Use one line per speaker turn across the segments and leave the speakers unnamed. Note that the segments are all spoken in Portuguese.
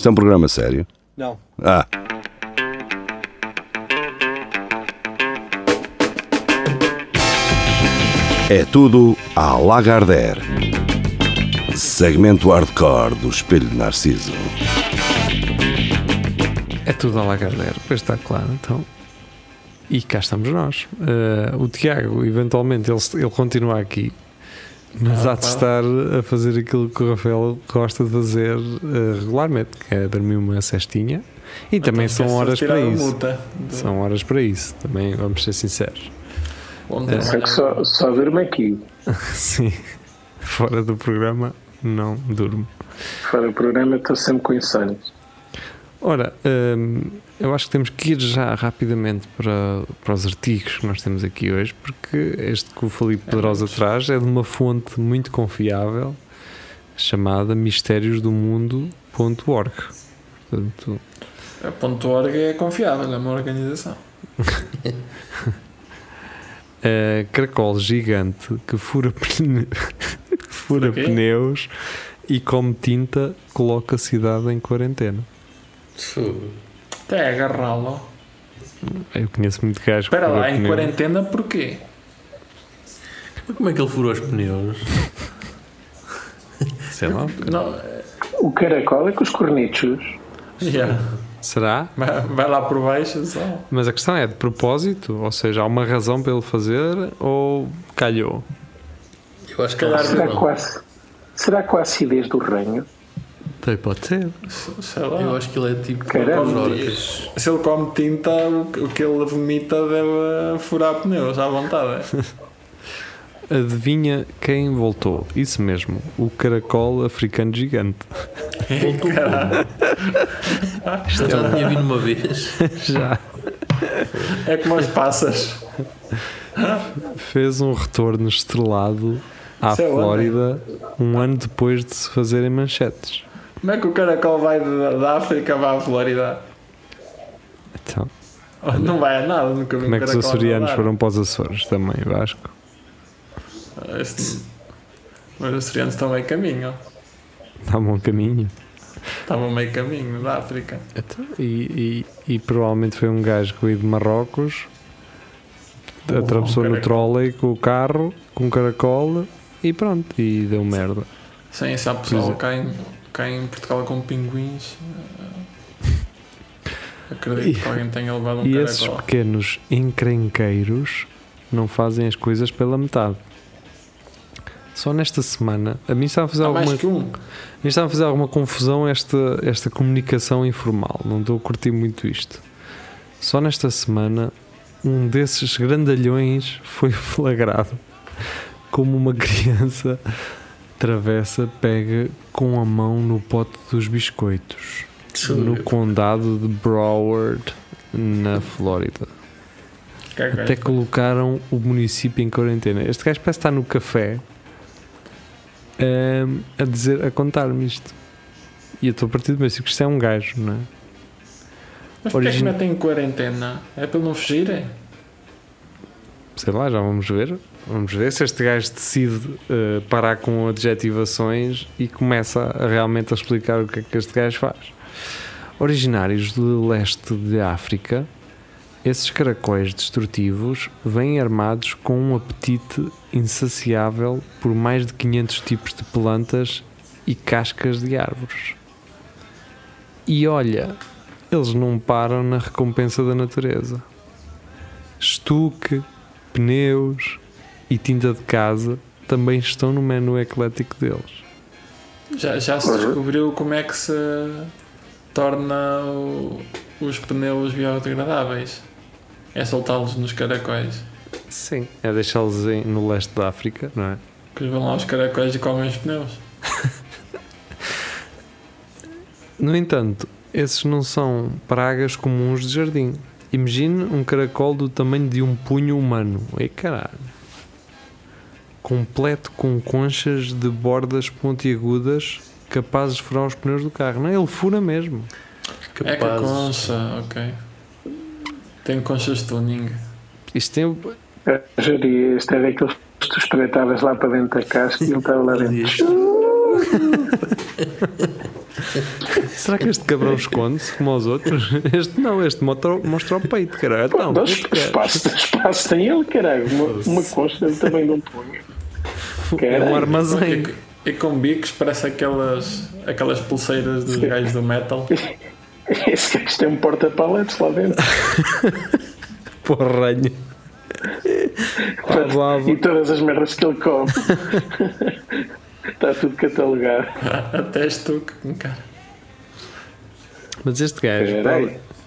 Isto é um programa sério?
Não.
Ah. É tudo à Lagardère. Segmento hardcore do Espelho de Narciso.
É tudo a Lagardère, pois está claro, então. E cá estamos nós. Eh, o Tiago, eventualmente, ele, ele continua aqui, mas há de estar a fazer aquilo que o Rafael gosta de fazer eh, regularmente, que é dormir uma cestinha. E também são
de
horas para isso.
multa.
São horas para isso, também vamos ser sinceros. É.
Só que só, só durmo aqui.
Sim, fora do programa não durmo.
Fora do programa estou sempre com insónios.
Ora, hum, eu acho que temos que ir já rapidamente para, para os artigos que nós temos aqui hoje, porque este que o Felipe Pedrosa traz é de uma fonte muito confiável chamada mistériosdomundo.org. Portanto,
A ponto .org é confiável, é uma organização.
é caracol gigante que fura, pne- fura pneus e come tinta coloca a cidade em quarentena.
Até agarrá-lo.
Eu conheço muito gajo que
Espera lá, em
pneus.
quarentena porquê?
Como é que ele furou os pneus?
Sei lá.
Não,
O caracol é com os cornichos.
yeah.
Será?
vai, lá por baixo só.
Mas a questão é de propósito? Ou seja, há uma razão para ele fazer ou calhou?
Eu acho que
Calhar
ele
Será com a, será com a acidez do ranho?
Tem, pode ser.
Sei lá.
Eu acho que ele é tipo
Caramba.
Se ele come tinta, o que ele vomita deve furar pneus à vontade.
Adivinha quem voltou? Isso mesmo, o caracol africano gigante.
Voltou
Caralho.
Eu já tinha vindo uma vez.
Já
É como as passas.
fez um retorno estrelado à
Isso é onde?
Flórida um ano depois de se fazerem manchetes.
Como é que o caracol vai da, da África para a Flórida?
Então,
Não vai a nada, nunca vi
como
um
é que os açorianos foram para os Açores também, Vasco?
Este- Mas os açorianos estão meio caminho.
Um bom caminho.
Estavam meio caminho da África.
Então, e, e, e provavelmente foi um gajo que veio de Marrocos, atravessou no
caracol.
trolley com o carro, com um caracol e pronto, e deu merda.
Sim, há
Pois
pessoal
é.
Cá em, Portugal com pinguins. eh, Acredito que alguém tenha levado um
E esses
caracol.
pequenos encrenqueiros não fazem as coisas pela metade. Só nesta semana, a mim estava a fazer
Há
alguma,
um.
a mim estava a fazer alguma confusão esta, esta comunicação informal. Não estou a curtir muito isto. Só nesta semana, um desses grandalhões foi flagrado como uma criança travessa pega com a mão no pote dos biscoitos no condado de Broward, na Flórida.
Que que?
Até colocaram o município em quarentena. Este gajo parece estar no café ehm, a dizer, a contar-me isto. E eu estou a partir do princípio que isto é um gajo, não é?
Mas porquê é que
origina-
metem em quarentena? É para não fugirem?
Sei lá, já vamos ver. Vamos ver se este gajo decide eh, parar com adjetivações e começa a, realmente a explicar o que é que este gajo faz. Originários do leste de África, esses caracóis destrutivos vêm armados com um apetite insaciável por mais de 500 tipos de plantas e cascas de árvores. E olha, eles não param na recompensa da natureza. Estuque, pneus e tinta de casa também estão no menu eclético deles.
Já, já se
Uhum.
descobriu como é que se torna o- os pneus biodegradáveis? É soltá-los nos caracóis.
Sim, é deixá-los no leste da África, não é?
Que eles vão lá aos caracóis e comem os pneus.
No entanto, esses não são pragas comuns de jardim. Imagine um caracol do tamanho de um punho humano. Ei caralho. Completo com conchas de bordas pontiagudas capazes de furar os pneus do carro. Não, ele fura mesmo.
É que a
Capazes.
concha, ok. Tem conchas de tuning.
Isto tem.
Eu diria, este é daqueles que tu espreitavas lá para dentro da casca e ele estava lá dentro.
Será Será que este cabrão esconde-se como aos outros? Este não, este mostra, mostra o peito, caralho. Não,
Não, espaço, espaço tem ele, caralho. Uma, uma costa ele também não põe.
É um armazém.
E, e com bicos parece aquelas, aquelas pulseiras dos gajos do metal.
Esse gajo tem um porta-paletes lá dentro.
Porranho.
E todas as merdas que ele come. Está tudo catalogado.
Até estuque, cara.
Mas este gajo.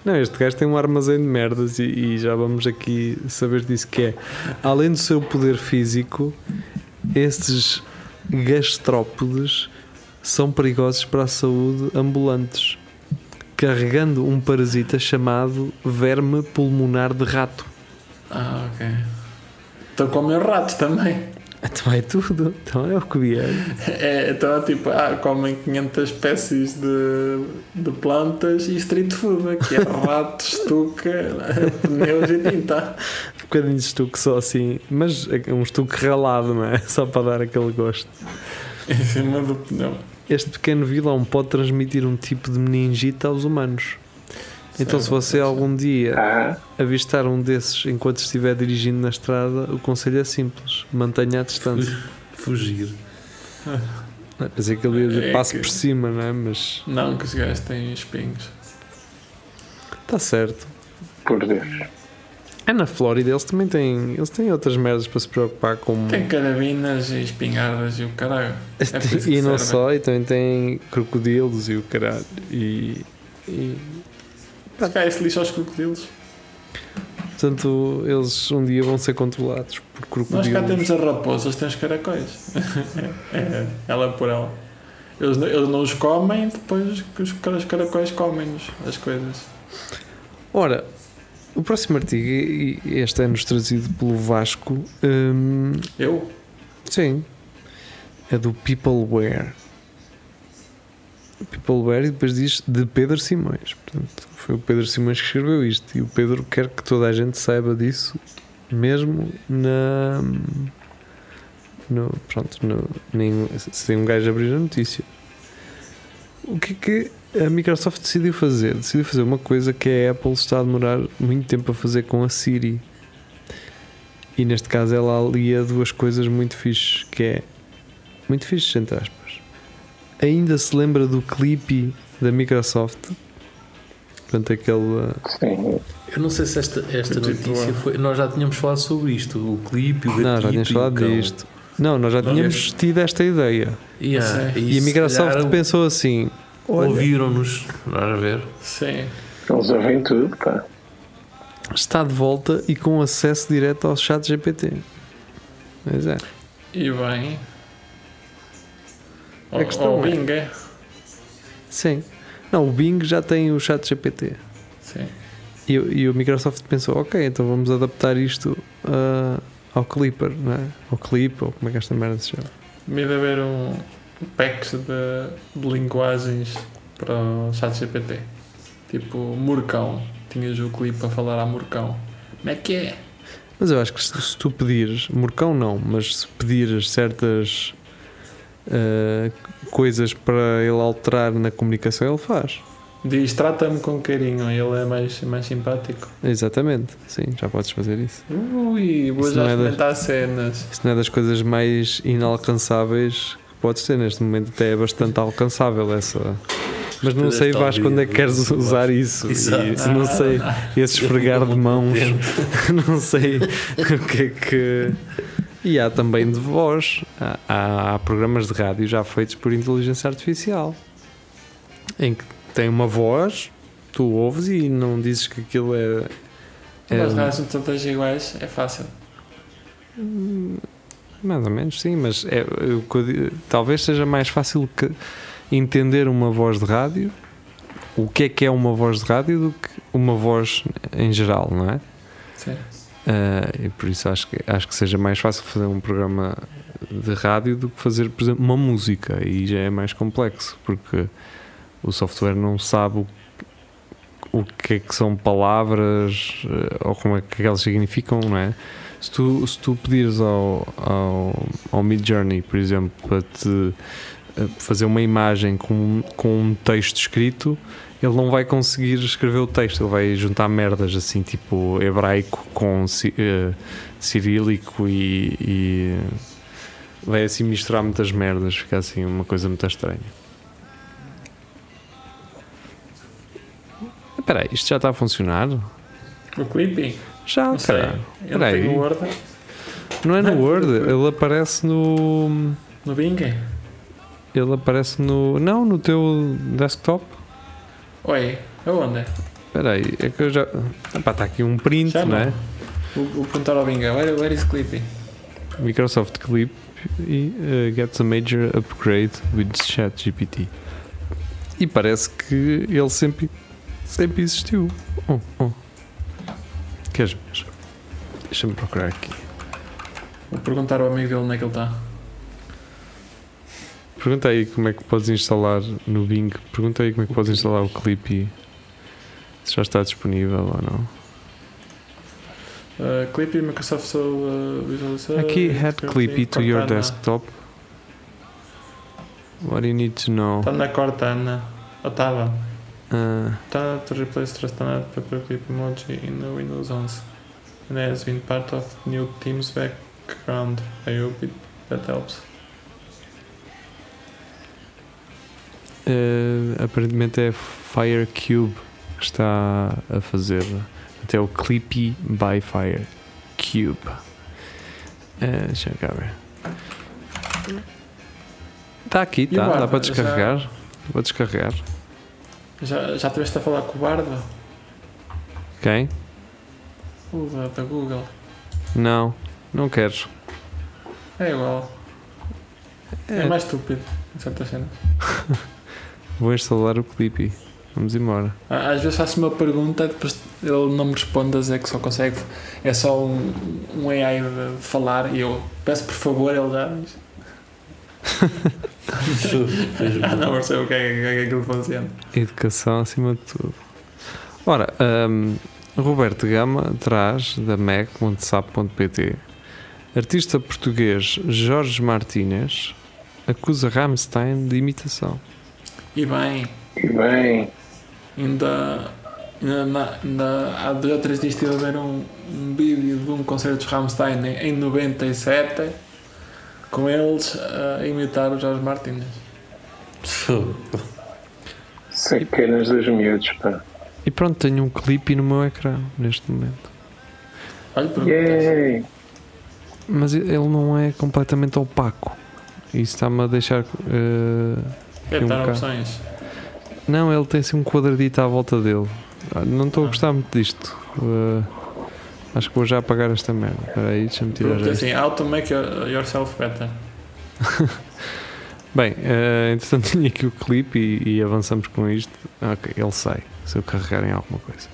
Não, este gajo tem um armazém de merdas e, e já vamos aqui saber disso que é. Além do seu poder físico, estes gastrópodes são perigosos para a saúde ambulantes, carregando um parasita chamado verme pulmonar de rato.
Ah, ok. Estão com meus ratos também.
Então é tudo, então é o que vier.
É, então, tipo, ah, comem 500 espécies de, de plantas e street food, que é rato, estuca, pneus e tinta.
Um bocadinho de estuque só assim, mas é um estuque ralado, não é? Só para dar aquele gosto.
Em cima do pneu.
Este pequeno vilão pode transmitir um tipo de meningite aos humanos. Então, se você algum dia
Ah,
avistar um desses enquanto estiver dirigindo na estrada, o conselho é simples: mantenha a distância.
Fugir.
Não, Pensei que ele ia dizer
É
passe
que-
por cima, não é? Mas
Não, que os gajos têm espinhos.
está certo.
por Deus.
É na Flórida, eles também têm, eles têm outras merdas para se preocupar com.
Tem carabinas e espingardas e o caralho. É
e não
serve.
só, e também tem crocodilos e o caralho. E, e
Os gajos lixam aos crocodilos.
portanto, eles um dia vão ser controlados por
Nós
crocodilos.
cá temos a raposa, eles têm os caracóis. é, ela por ela. Eles, não- eles não os comem, depois que os, os caracóis comem-nos as coisas.
Ora, o próximo artigo, este é nos trazido pelo Vasco, hum,
Eu?
sim, é do Peopleware. Peopleware e depois diz de Pedro Simões. Portanto, foi o Pedro Simões que escreveu isto e o Pedro quer que toda a gente saiba disso, mesmo na. No, pronto, no, nem, sem um gajo abrir a notícia. O que é que a Microsoft decidiu fazer? Decidiu fazer uma coisa que a Apple está a demorar muito tempo a fazer com a Siri. E neste caso ela alia duas coisas muito fixes, que é muito fixes entre aspas. Ainda se lembra do clipe da Microsoft? Portanto, aquele uh,
Sim.
Eu não sei se esta, esta
tipo,
notícia
ah.
foi. Nós já tínhamos falado sobre isto, o clipe, o gatito
Não, já tínhamos falado
cão.
disto. Não, nós já
Não,
tínhamos tido esta ideia.
Yeah.
E a Microsoft
calhar
pensou assim:
Ouviram-nos, vamos ver.
Sim.
Eles ouvem tudo, pá.
está de volta e com acesso direto ao chat GPT. Pois é.
E bem.
A questão é-
Bing, é?
Sim. Não, o Bing já tem o chat GPT.
Sim.
E, e o Microsoft pensou: ok, então vamos adaptar isto ah, ao Clipper, não é? Ao Clip, ou como é que esta merda se chama?
Devia de haver um packs de, de linguagens para o chat GPT. Tipo, Murcão. Tinhas o clipe a falar a Murcão. Como é que é?
Mas eu acho que se, se tu pedires, Morcão não, mas se pedires certas ah, coisas para ele alterar na comunicação, ele faz.
Diz, trata-me com carinho, ele é mais, mais simpático.
Exatamente, sim, já podes fazer isso.
Ui, vou
Isso
já
não é das-
experimentar cenas.
Isso não é das coisas mais inalcançáveis que podes ter neste momento, até é bastante alcançável essa. Mas não sei, Vasco, quando é que queres usar isso. E, não sei, esse esfregar de mãos, não sei o que é que. E há também de voz. Há, há- programas de rádio já feitos por inteligência artificial em que tem uma voz, tu ouves e não dizes que aquilo é. é
As rádios são todas iguais, é fácil.
Mais ou menos, sim, mas é, eu talvez seja mais fácil que entender uma voz de rádio, o que é que é uma voz de rádio, do que uma voz em geral, não é?
Sim.
Ah, e por isso acho que, acho que seja mais fácil fazer um programa de rádio do que fazer, por exemplo, uma música, e já é mais complexo, porque o software não sabe o, o que é que são palavras eh, ou como é que elas significam, não é? Se tu, se tu pedires ao, ao, ao Mid Journey, por exemplo, para te eh, fazer uma imagem com, com um texto escrito, ele não vai conseguir escrever o texto, ele vai juntar merdas assim, tipo hebraico com eh, cirílico e, e vai assim misturar muitas merdas, fica assim uma coisa muito estranha. Espera aí, isto já está a funcionar?
O clipping?
Já,
Não
Espera
não
aí. Não é no Word, ele aparece no.
No Bing?
Ele aparece no. Não, no teu desktop.
Oi, aonde?
Espera aí, é que eu já. Epá, está aqui um print,
Já
não é?
Vou, vou perguntar ao Bing. Where, where is clipping?
Microsoft Clip e uh, gets a major upgrade with ChatGPT. E parece que ele sempre, sempre existiu. Oh, oh. Queres ver? Deixa-me procurar aqui.
Vou perguntar ao amigo dele onde é que ele está.
Pergunta aí como é que podes instalar no Bing. Pergunta aí como é que podes instalar o Clippy. Se já está disponível ou não.
Uh, Clippy, Microsoft so, uh, Visual Studio,
Aqui, add Clippy to your
Cortana.
desktop. What do you need to know?
Está na Cortana. Ou estava? Está to replace Trustana Paperclip emoji in the Windows 11. And has been part of new Teams background. I hope it, that helps.
Uh, aparentemente é Firecube que está a fazer. Até o Clippy by Firecube. Uh, deixa eu cá ver. Está aqui, está. Dá para descarregar. Vou descarregar.
Já, já tiveste a falar com o Barda?
Quem?
O da, da Google.
Não, não queres.
É igual. É,
É,
mais estúpido, em certas cenas.
Vou instalar o Clippy. Vamos embora.
Á- Às vezes faço uma pergunta, depois ele não me responde dizer que só consegue. É só um, um AI falar e eu peço por favor, ele já. Ah, não percebo o que é, o que é que aquilo funciona.
Educação acima de tudo. Ora, hum, Roberto Gama traz da meg.sap.pt Artista português Jorge Martínez acusa Rammstein de imitação.
E bem,
E bem,
ainda, ainda, na- ainda há dois ou três dias estive a ver um, um vídeo de um concerto de Rammstein em, em 97 com eles a imitar o Jorge Martínez.
sacanas dos miúdos, pá.
E pronto, tenho um clipe no meu ecrã neste momento.
Olha, perguntas.
Yay!
Mas ele não é completamente opaco. Isso está-me a deixar. eh,
Deve
um
estar
bocado.
opções.
Não, ele tem assim um quadradito à volta dele. Ah, Não estou a gostar muito disto. Eh, acho que vou já apagar esta merda. Espera aí, deixa-me tirar isto.
assim, how to make your- yourself better.
Bem, eh, entretanto tinha aqui o clipe e, e avançamos com isto. Ok, ele sai, se eu carregar em alguma coisa.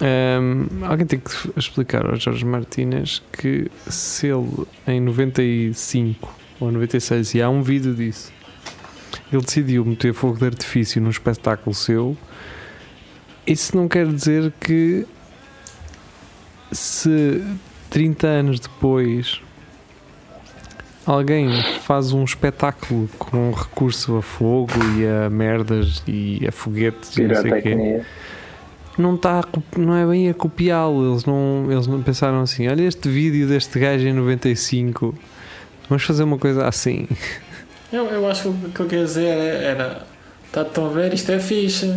Ehm, alguém tem que explicar ao Jorge Martínez que se ele em 95 ou 96, e há um vídeo disso, ele decidiu meter fogo de artifício num espetáculo seu, isso não quer dizer que se 30 anos depois alguém faz um espetáculo com recurso a fogo e a merdas e a foguetes e não sei o quê, não, está não é bem a copiá-lo. Eles não, eles não pensaram assim: olha este vídeo deste gajo em 95, vamos fazer uma coisa assim.
Eu, eu acho que o que ele quer dizer era está tão a ver, isto é fixe.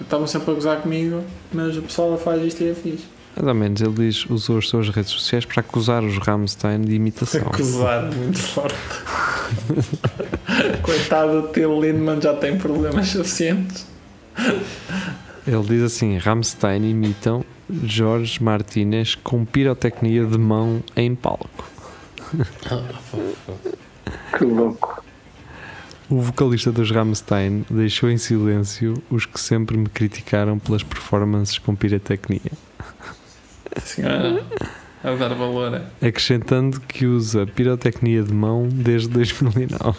Estavam sempre a gozar comigo, mas o pessoal faz isto e é fixe.
Mais ou menos, ele diz, usou as suas redes sociais para acusar os Rammstein de imitação.
Acusar muito forte. Coitado do Till Lindman já tem problemas suficientes.
Ele diz assim: Rammstein imitam Jorge Martínez com pirotecnia de mão em palco.
Que louco.
O vocalista dos Rammstein deixou em silêncio os que sempre me criticaram pelas performances com pirotecnia,
Assim, a, a dar valor. é.
acrescentando que usa pirotecnia de mão desde 2009.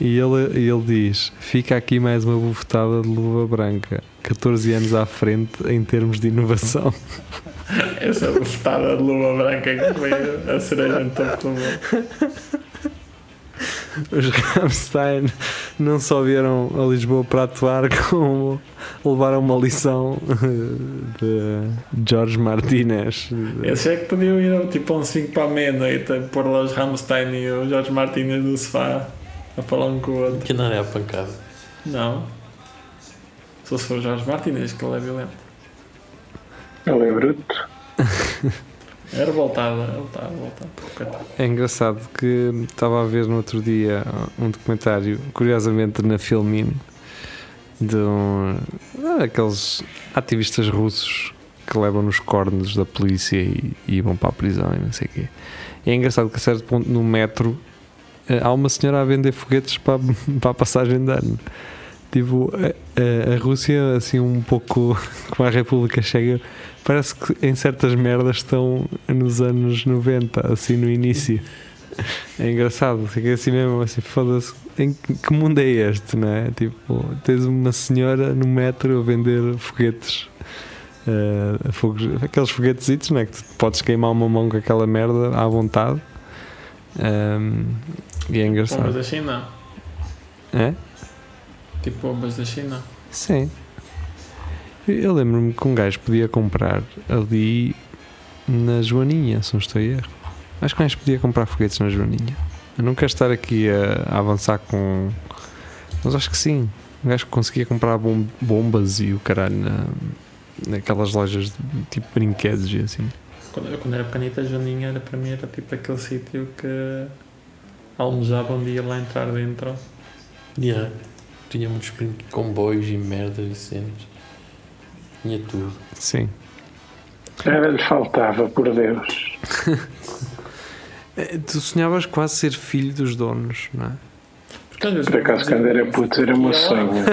E ele, e ele diz: Fica aqui mais uma bufetada de luva branca, 14 anos à frente em termos de inovação.
Essa bufetada de luva branca que foi a cereja em topo do bolo.
os Rammstein não só vieram a Lisboa para atuar, como levaram uma lição de Jorge Martínez.
Esse é que podiam ir tipo a um 5 para a meia-noite, pôr lá os Rammstein e o Jorge Martínez do sofá a falar um com o outro.
Que não é a pancada.
Não. Só se for o Jorge Martínez, que ele é violento.
Ele é bruto.
É revoltado, ele está revoltado. Coitado.
É engraçado que estava a ver no outro dia um documentário, curiosamente na Filmin, de um, aqueles ativistas russos que levam nos cornos da polícia e, e vão para a prisão e não sei o quê. E é engraçado que a certo ponto no metro eh, há uma senhora a vender foguetes para, para a passagem de ano. Tipo, a, a- Rússia, assim, um pouco como a República Checa, parece que em certas merdas estão nos anos 90, assim, no início. É engraçado, fica assim mesmo, assim, foda-se. Em que que mundo é este, não é? Tipo, tens uma senhora no metro a vender foguetes. eh, fogos, aqueles foguetesitos, não é? Que tu podes queimar uma mão com aquela merda à vontade. Ahm, e é engraçado.
da China.
É?
Tipo bombas da China.
Sim. Eu- lembro-me que um gajo podia comprar ali na Joaninha, se não estou em erro. Acho que um gajo podia comprar foguetes na Joaninha. Eu não quero estar aqui a, a avançar com. Mas acho que sim. Um gajo que conseguia comprar bom- bombas e o caralho na, naquelas lojas de tipo brinquedos e assim.
Quando, quando era pequenita, a Joaninha era para mim era tipo aquele sítio que almejava um dia lá entrar dentro.
Yeah. Tinha muitos comboios e merdas e cenas. Tinha tudo.
Sim.
Era-lhe faltava, por Deus.
Eh, Tu sonhavas quase ser filho dos donos, não é?
Porque às vezes
Por acaso, quando era puto, era meu
lá.
sonho.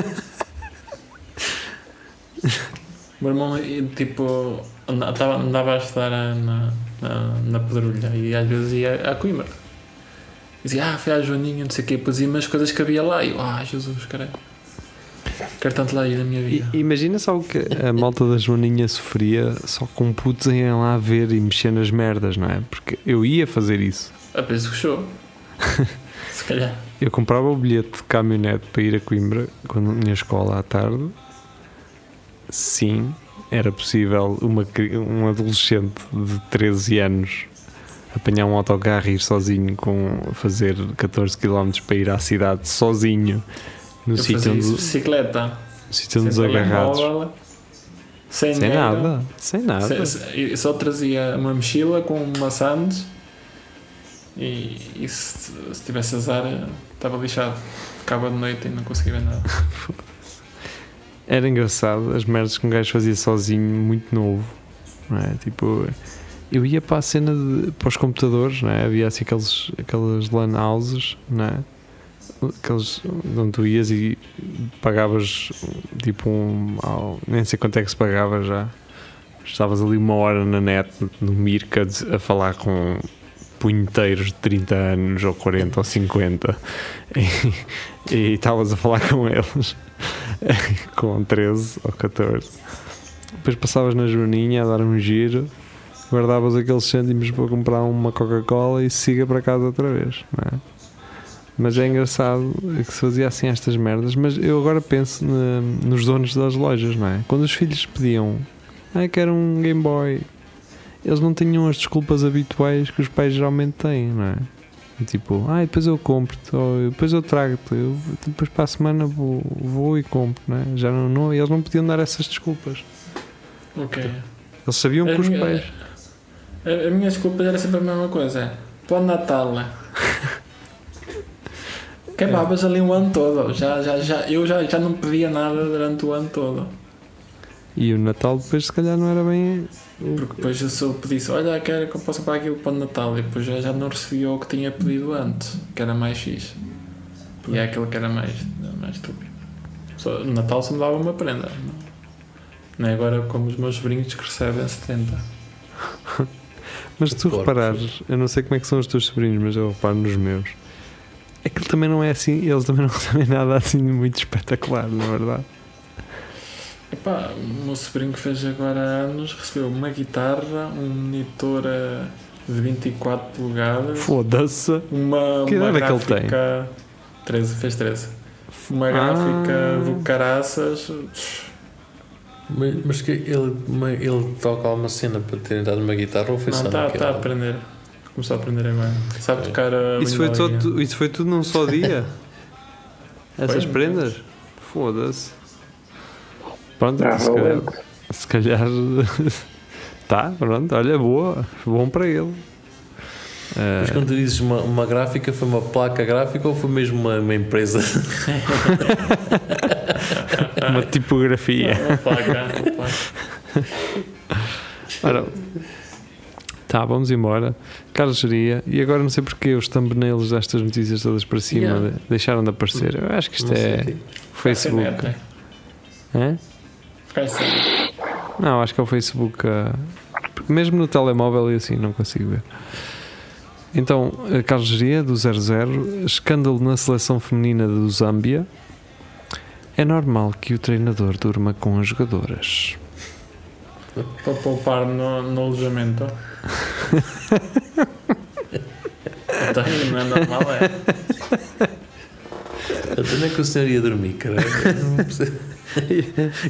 Meu irmão, e, tipo, anda- tava- andava a estudar na, na, na Pedrulha e às vezes ia a Coimbra. Dizia, ah, foi à Joaninha, não sei o quê, depois ia umas coisas que havia lá e eu, ah, Jesus, caralho. Quero tanto lá ir na minha vida.
imagina só o que a malta da Joaninha sofria só com putos em lá ver e mexer nas merdas, não é? Porque eu ia fazer isso.
A peso fechou. Se calhar.
Eu comprava o bilhete de caminhonete para ir a Coimbra quando tinha escola à tarde. Sim, era possível uma, um adolescente de 13 anos apanhar um autocarro e ir sozinho com fazer 14 km para ir à cidade sozinho no sítio onde,
de
no
bicicleta.
sítio onde
sem
os agarrados.
Sem,
Sem
dinheiro.
nada, sem nada.
Se- se- eu só trazia uma mochila com maçãs e, e se, se tivesse azar estava lixado. Ficava de noite e não conseguia ver nada.
Era engraçado as merdas que um gajo fazia sozinho, muito novo. Não é? Tipo, eu ia para a cena de, para os computadores, não é? havia assim aqueles, aquelas LAN houses, não é? Aqueles onde tu ias e pagavas tipo um. nem sei quanto é que se pagava já. Estavas ali uma hora na net, no Mirka, a falar com punheteiros de 30 anos, ou 40 ou 50, e e estavas a falar com eles com 13 ou 14. Depois passavas na Joaninha a dar um giro, guardavas aqueles cêntimos para comprar uma Coca-Cola e siga para casa outra vez, não é? Mas é engraçado que se fazia assim estas merdas. Mas eu agora penso na- nos donos das lojas, não é? Quando os filhos pediam, ah, quero um Game Boy, eles não tinham as desculpas habituais que os pais geralmente têm, não é? Tipo, ah, depois eu compro-te, ou depois eu trago-te, eu depois para a semana vou, vou e compro, não é? Já não, não, eles não podiam dar essas desculpas.
Ok.
Eles sabiam que os pais.
A, a minha desculpa era sempre a mesma coisa. é, Para o Natal. Queimavas ali o ano todo. Já, já, já, eu já, já não pedia nada durante o ano todo.
E o Natal depois se calhar não era bem. o-
Porque depois eu só pedisse, olha, quero que eu possa pagar aquilo para o Natal. E depois já, já não recebia o que tinha pedido antes, que era mais X. E é aquilo que era mais, mais estúpido. Só, no Natal só me dava uma prenda. Não, não é agora como os meus sobrinhos que recebem 70.
Mas se tu
Porcos.
reparares, eu não sei como é que são os teus sobrinhos, mas eu reparo nos meus. É que também não é assim, eles também não recebem nada assim de muito espetacular, na verdade.
Epá, o meu sobrinho que fez agora anos recebeu uma guitarra, um monitor eh, de 24 polegadas.
Foda-se.
Uma,
Que
uma
idade é que ele tem?
gráfica. 13, fez 13. Uma
Ah.
gráfica do caraças.
Mas, mas que ele, ele toca alguma cena para terem dado uma guitarra ou foi
Não,
só
está tá a
álbum?
aprender. Começou a aprender agora. Sabe tocar a
Isso foi, todo, isso foi tudo num só dia? Essas
Foi,
prendas? Foda-se. Pronto,
Ah,
se calhar. Se calhar. tá, pronto, olha, boa. Bom para ele. Ah,
Mas quando tu dizes uma, uma gráfica, foi uma placa gráfica ou foi mesmo uma, uma empresa?
uma tipografia.
Uma placa, uma placa.
Ora, tá, vamos embora. Carlos Geria, e agora não sei porque os thumbnails destas notícias todas para cima
Yeah.
de- deixaram de aparecer. Eu acho que isto
Não
é
o.
Facebook.
Ficaste sem-
Não, acho que é o Facebook. ah, porque mesmo no telemóvel e assim não consigo ver. Então, eh, Carlos Geria, do 00, escândalo na seleção feminina do Zâmbia. É normal que o treinador durma com as jogadoras.
para poupar no, no alojamento. então, não é normal, é.
Até nem que o senhor ia dormir, cara. Não percebo.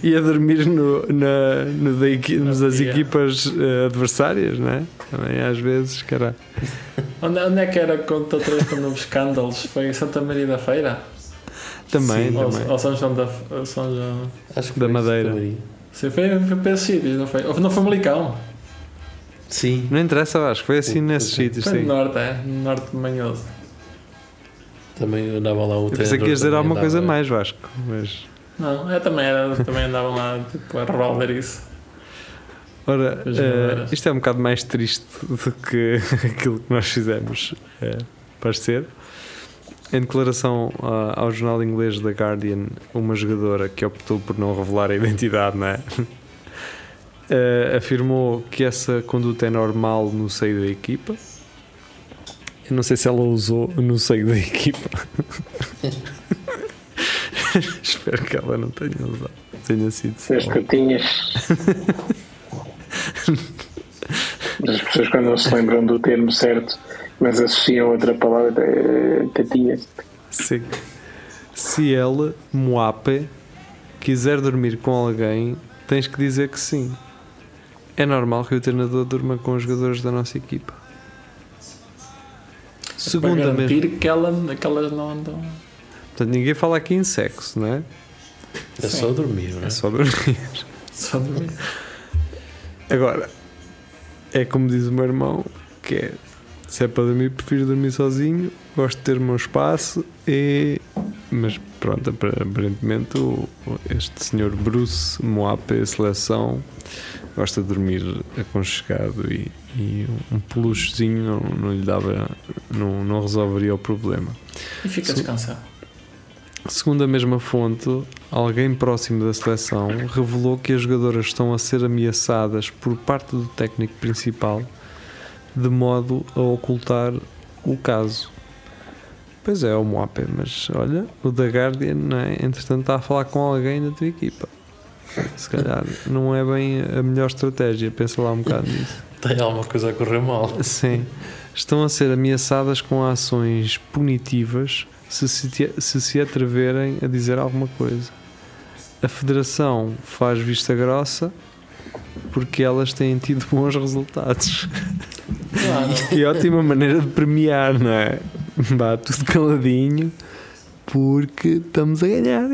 e a dormir no, na, no da equi-
Na
das
pia.
equipas eh, adversárias, não é? Também às vezes, cara.
Onde, onde é que era quando quando houve escândalos? Foi em Santa Maria da Feira?
Também,
Sim.
Ou,
também.
ou São João da São João.
Acho que
Da Madeira.
Sim, foi, foi para esses sítios, não foi? Ou não foi Malicão?
Sim.
Não interessa, acho que foi assim
Sim,
nesses
sim.
sítios.
Foi no norte, é? No norte de Manhoso.
Também andava lá o
Eu pensei que ias dizer alguma coisa
andava-
mais, Vasco. Mas.
Não, eu também, era, também andavam lá tipo, a revolver isso.
Ora,
jogadoras.
isto é um bocado mais triste do que aquilo que nós fizemos eh, parecer. Em declaração ah, ao jornal inglês The Guardian, uma jogadora que optou por não revelar a identidade, não é? Eh, afirmou que essa conduta é normal no seio da equipa. Eu não sei se ela usou no seio da equipa. Espero que ela não tenha usado. Tenha sido.
As tetinhas. As pessoas quando não se lembram do termo certo, mas associam outra palavra, é, tetinhas.
Sim. Se ele, Moape, quiser dormir com alguém, tens que dizer que sim. É normal que o treinador durma com os jogadores da nossa equipa.
para
Segunda
garantir
mesmo.
que, ela, que elas não andam.
Portanto, ninguém fala aqui em sexo, não é?
É só dormir, não é?
É só dormir.
Só dormir.
Agora, é como diz o meu irmão, que é se é para dormir, prefiro dormir sozinho, gosto de ter o meu espaço e. Mas pronto, apa- aparentemente este senhor Bruce Moape seleção gosta de dormir aconchegado e, e um peluchezinho não, não lhe dava, não, não resolveria o problema.
E fica
Sim.
descansado.
Segundo a mesma fonte, alguém próximo da seleção revelou que as jogadoras estão a ser ameaçadas por parte do técnico principal de modo a ocultar o caso. Pois é, o Moape, mas olha, o da Guardian, é? entretanto, está a falar com alguém da tua equipa. Se calhar não é bem a melhor estratégia, pensa lá um bocado nisso.
Tem alguma coisa a correr mal.
Sim. Estão a ser ameaçadas com ações punitivas se se, se se atreverem a dizer alguma coisa. A Federação faz vista grossa porque elas têm tido bons resultados.
Claro.
Que ótima maneira de premiar, não é? Vá tudo caladinho porque estamos a ganhar.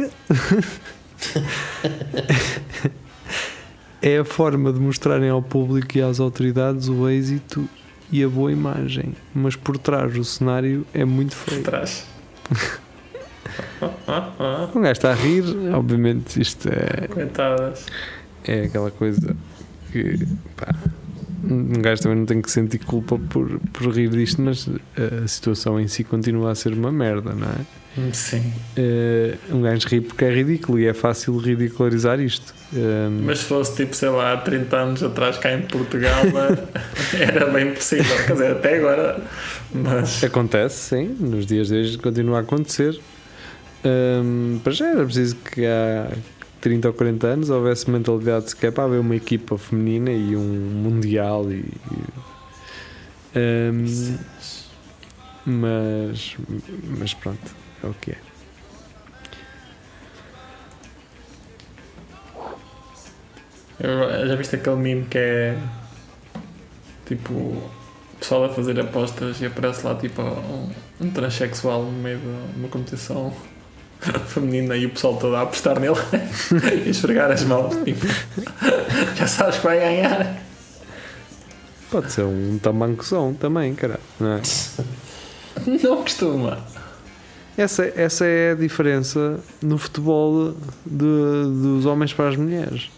É a forma de mostrarem ao público e às autoridades o êxito e a boa imagem, mas por trás o cenário é muito
Por
feio.
trás.
Um gajo está a rir, obviamente isto é,
Coitadas.
é aquela coisa que pá, um gajo também não tem que sentir culpa por, por rir disto, mas a situação em si continua a ser uma merda, não é?
Sim.
Eh, um gajo ri porque é ridículo e é fácil ridicularizar isto. Eh,
Mas se fosse tipo, sei lá, há 30 anos atrás cá em Portugal, era bem possível. Quer dizer, até agora. Mas.
Acontece, sim, nos dias de hoje continua a acontecer. Hum, para já era preciso que há 30 ou 40 anos houvesse mentalidade sequer para haver uma equipa feminina e um mundial e, Ahm, mas, mas pronto, é o que é.
Já viste aquele meme que é tipo o pessoal a fazer apostas e aparece lá tipo um, um transexual no meio de uma competição feminina e o pessoal todo a apostar nele e esfregar as mãos tipo, já sabes que vai ganhar
Pode ser um tamancozão também, cara. Não é?
não costuma
Essa, essa é a diferença no futebol de- dos homens para as mulheres.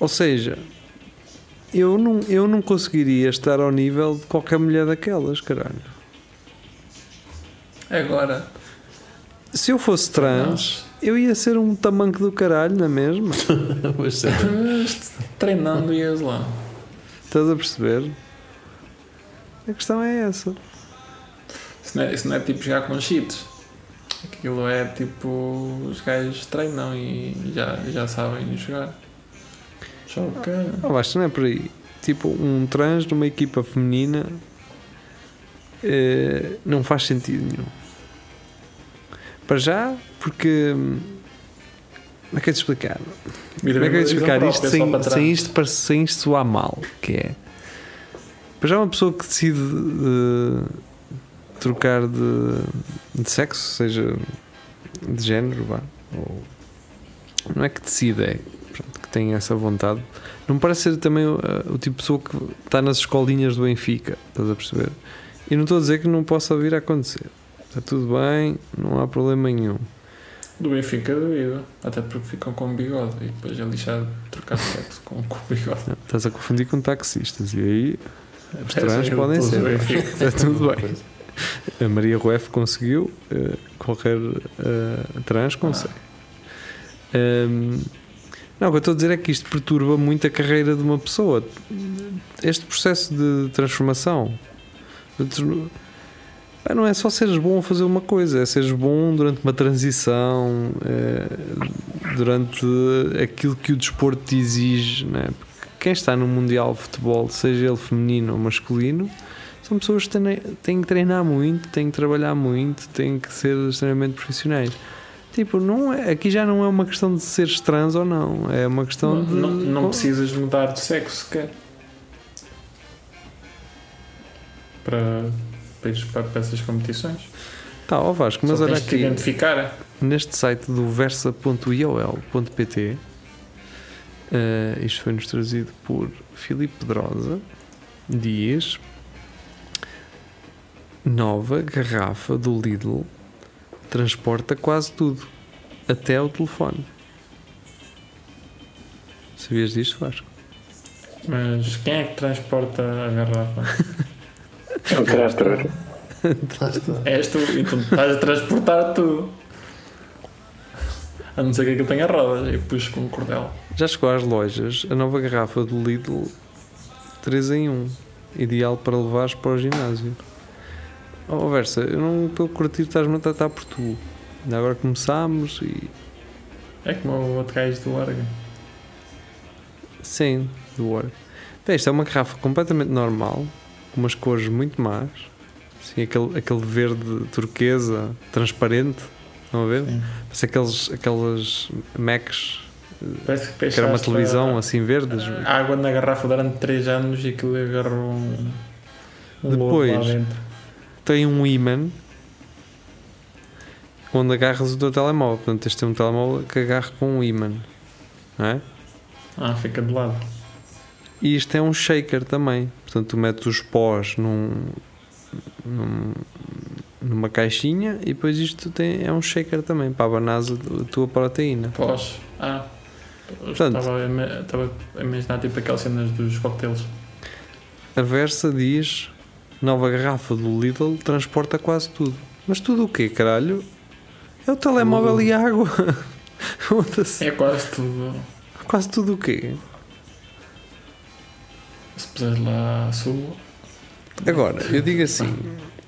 Ou seja, eu não, eu não conseguiria estar ao nível de qualquer mulher daquelas, caralho.
agora
Se eu fosse trans, eu ia ser um tamanco do caralho, não é mesmo?
Mas, é,
mas treinando ias lá
Estás a perceber? A questão é essa.
isso não é, isso não é tipo jogar com cheats aquilo é tipo os gajos treinam e já, já sabem jogar só que
Não, acho que não é por aí. Tipo, um trans numa equipa feminina eh, não faz sentido nenhum. Para já, porque. hum, Como é que é de explicar? Como é que é de explicar isto sem, sem, isto para- sem isto soar mal? Que é. Para já, uma pessoa que decide eh, trocar de, de sexo, seja de género, vá, ou. Não é que decide, é pronto, que tem essa vontade. Não me parece ser também uh, o tipo de pessoa que está nas escolinhas do Benfica, estás a perceber? E não estou a dizer que não possa vir a acontecer. Está tudo bem, não há problema nenhum.
Do Benfica duvido, até porque ficam com bigode e depois é lixado trocar sexo com, com bigode.
Não, estás a confundir com taxistas e aí os trans
Parecem
podem ser. Está tudo bem. A Maria Rueff conseguiu, qualquer uh, trans consegue. Um, não, o que eu estou a dizer é que isto perturba muito a carreira de uma pessoa. Este processo de transformação de tr- pá, não é só seres bom a fazer uma coisa, é seres bom durante uma transição, eh, durante aquilo que o desporto te exige. É? Porque quem está no Mundial de Futebol, seja ele feminino ou masculino, são pessoas que têm, têm que treinar muito, têm que trabalhar muito, têm que ser extremamente profissionais. Tipo, não é, aqui já não é uma questão de seres trans ou não, é uma questão
Não,
de.
não, não precisas mudar de sexo sequer para, para, ires para, para essas competições.
Tá, ó Vasco, mas
Só
olha aqui,
identificar.
neste site do versa.iol.pt, eh, isto foi-nos trazido por Filipe Pedrosa, diz: nova garrafa do Lidl transporta quase tudo, até o telefone. Sabias disto, Vasco?
Mas quem é que transporta a garrafa?
É um trator.
És tu, então estás a transportar tudo. A não ser que aquilo tenha rodas e puxo com um cordel.
Já chegou às lojas a nova garrafa do Lidl 3 em 1, ideal para levares para o ginásio. Oh, Versa, eu não estou a curtir, estás-me a tratar por tu. Ainda agora começámos e.
É como o outro gajo do Oregon.
Sim, do Work. Bem, Isto é uma garrafa completamente normal, umas cores muito más. Assim, aquele, aquele verde turquesa transparente. Estão a ver?
Sim.
Parece aqueles, aquelas Macs
Parece que
que era uma televisão
a-
assim verdes.
a água na garrafa durante 3 anos e aquilo agarrou um. um
Depois. tem um imã onde agarras o teu telemóvel. Portanto, tens de ter um telemóvel que agarre com um imã. Não é?
Ah, fica de lado.
E isto é um shaker também. Portanto, tu metes os pós num, num- numa caixinha e depois isto tem, é um shaker também para abanar a tua proteína.
Pós. Ah.
Portanto-
Estava a estava a imaginar tipo aquelas cenas dos coquetéis.
A Versa diz: nova garrafa do Lidl transporta quase tudo. Mas tudo o quê, caralho? É o telemóvel e a água.
É quase tudo.
Quase tudo o quê?
Se puseres lá sumo.
Agora, eu digo assim: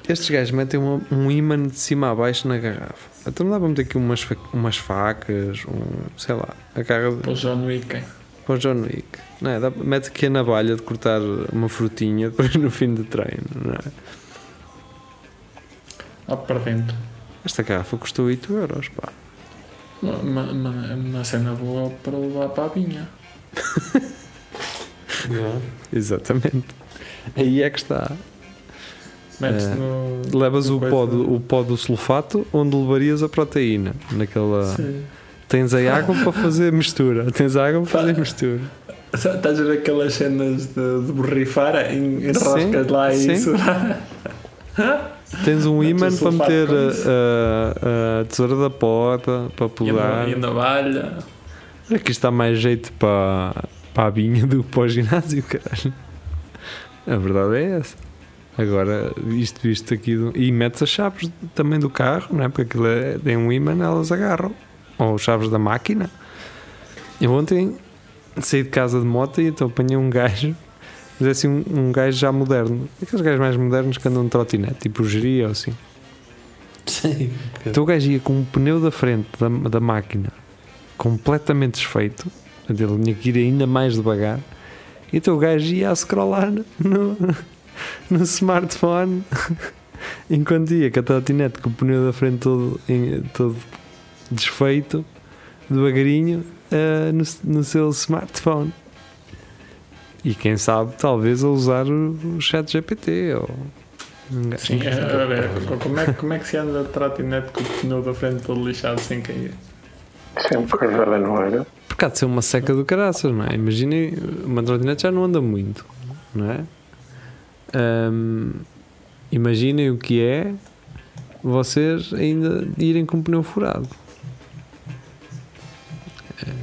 estes gajos metem uma- um imã de cima a baixo na garrafa. Então não dá para meter aqui umas, umas facas, um, sei lá, a carga de-
Para o John Wick. hein?
Para o John Wick. Não é? Dá- Mete aqui a navalha de cortar uma frutinha depois no fim do treino. Não é?
Lá para dentro.
Esta garrafa custou 8 euros. Pá.
Uma, uma- uma cena boa para levar para a vinha.
Yeah.
Exatamente. Aí é que está.
Metes
É.
no.
Levas
no
o pó, do, o pó do sulfato onde levarias a proteína. Naquela.
Sim.
Tens a água para fazer mistura. Tens a água para fazer mistura.
Estás a ver aquelas cenas de, de borrifar? Em, enroscas
Sim,
lá
sim.
isso.
Tens um ímã para meter
com
a, a- a tesoura da porta para
E
podar.
e a navalha.
Aqui está mais jeito para, para a vinha do que para o ginásio, caralho. A verdade é essa. Agora, isto visto aqui. do- E metes as chaves também do carro, não é? Porque aquilo é, tem um ímã, elas agarram. Ou chaves da máquina. Eu ontem saí de casa de moto e então apanhei um gajo. Mas é assim um, um gajo já moderno. Aqueles gajos mais modernos que andam de trotinete, tipo o geria ou assim.
Sim.
Então o gajo ia com o pneu da frente da, da máquina completamente desfeito, portanto, ele tinha que ir ainda mais devagar. Então o gajo ia a scrollar no, no smartphone enquanto ia com a trotinete com o pneu da frente todo, em- todo desfeito, devagarinho, eh, no, no seu smartphone. E quem sabe, talvez a usar o, o chat GPT ou. um gajo-
Sim, a, a ver, como é, como é que se anda de trotinete com o pneu da frente todo lixado sem cair?
Isso é um carvada, não era?
Porque há de ser uma seca do caraças, não é? Imaginem, uma trotinete já não anda muito, não é? Ahm, imaginem o que é vocês ainda irem com o pneu furado.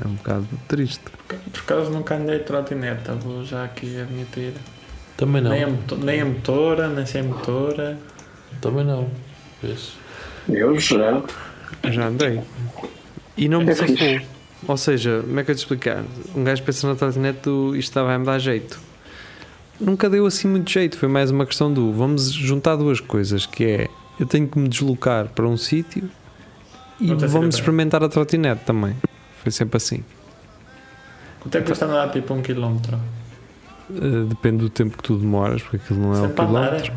É um bocado triste.
Por acaso nunca andei de trotineta, vou já aqui admitir.
Também não.
Nem, a nem a motora, nem sem motora.
Também não. Vês?
Eu já.
Já andei. E não me
É
safou. Ou seja, como é que eu te explicar? Um gajo pensa na trotinete do isto vai me dar jeito. Nunca deu assim muito jeito. Foi mais uma questão do vamos juntar duas coisas, que é eu tenho que me deslocar para um sítio e vamos experimentar a trotinete também. Foi sempre assim.
Quanto é que custa andar tipo um quilómetro?
Uh, depende do tempo que tu demoras, porque aquilo não é um
Sempre a andar,
quilómetro.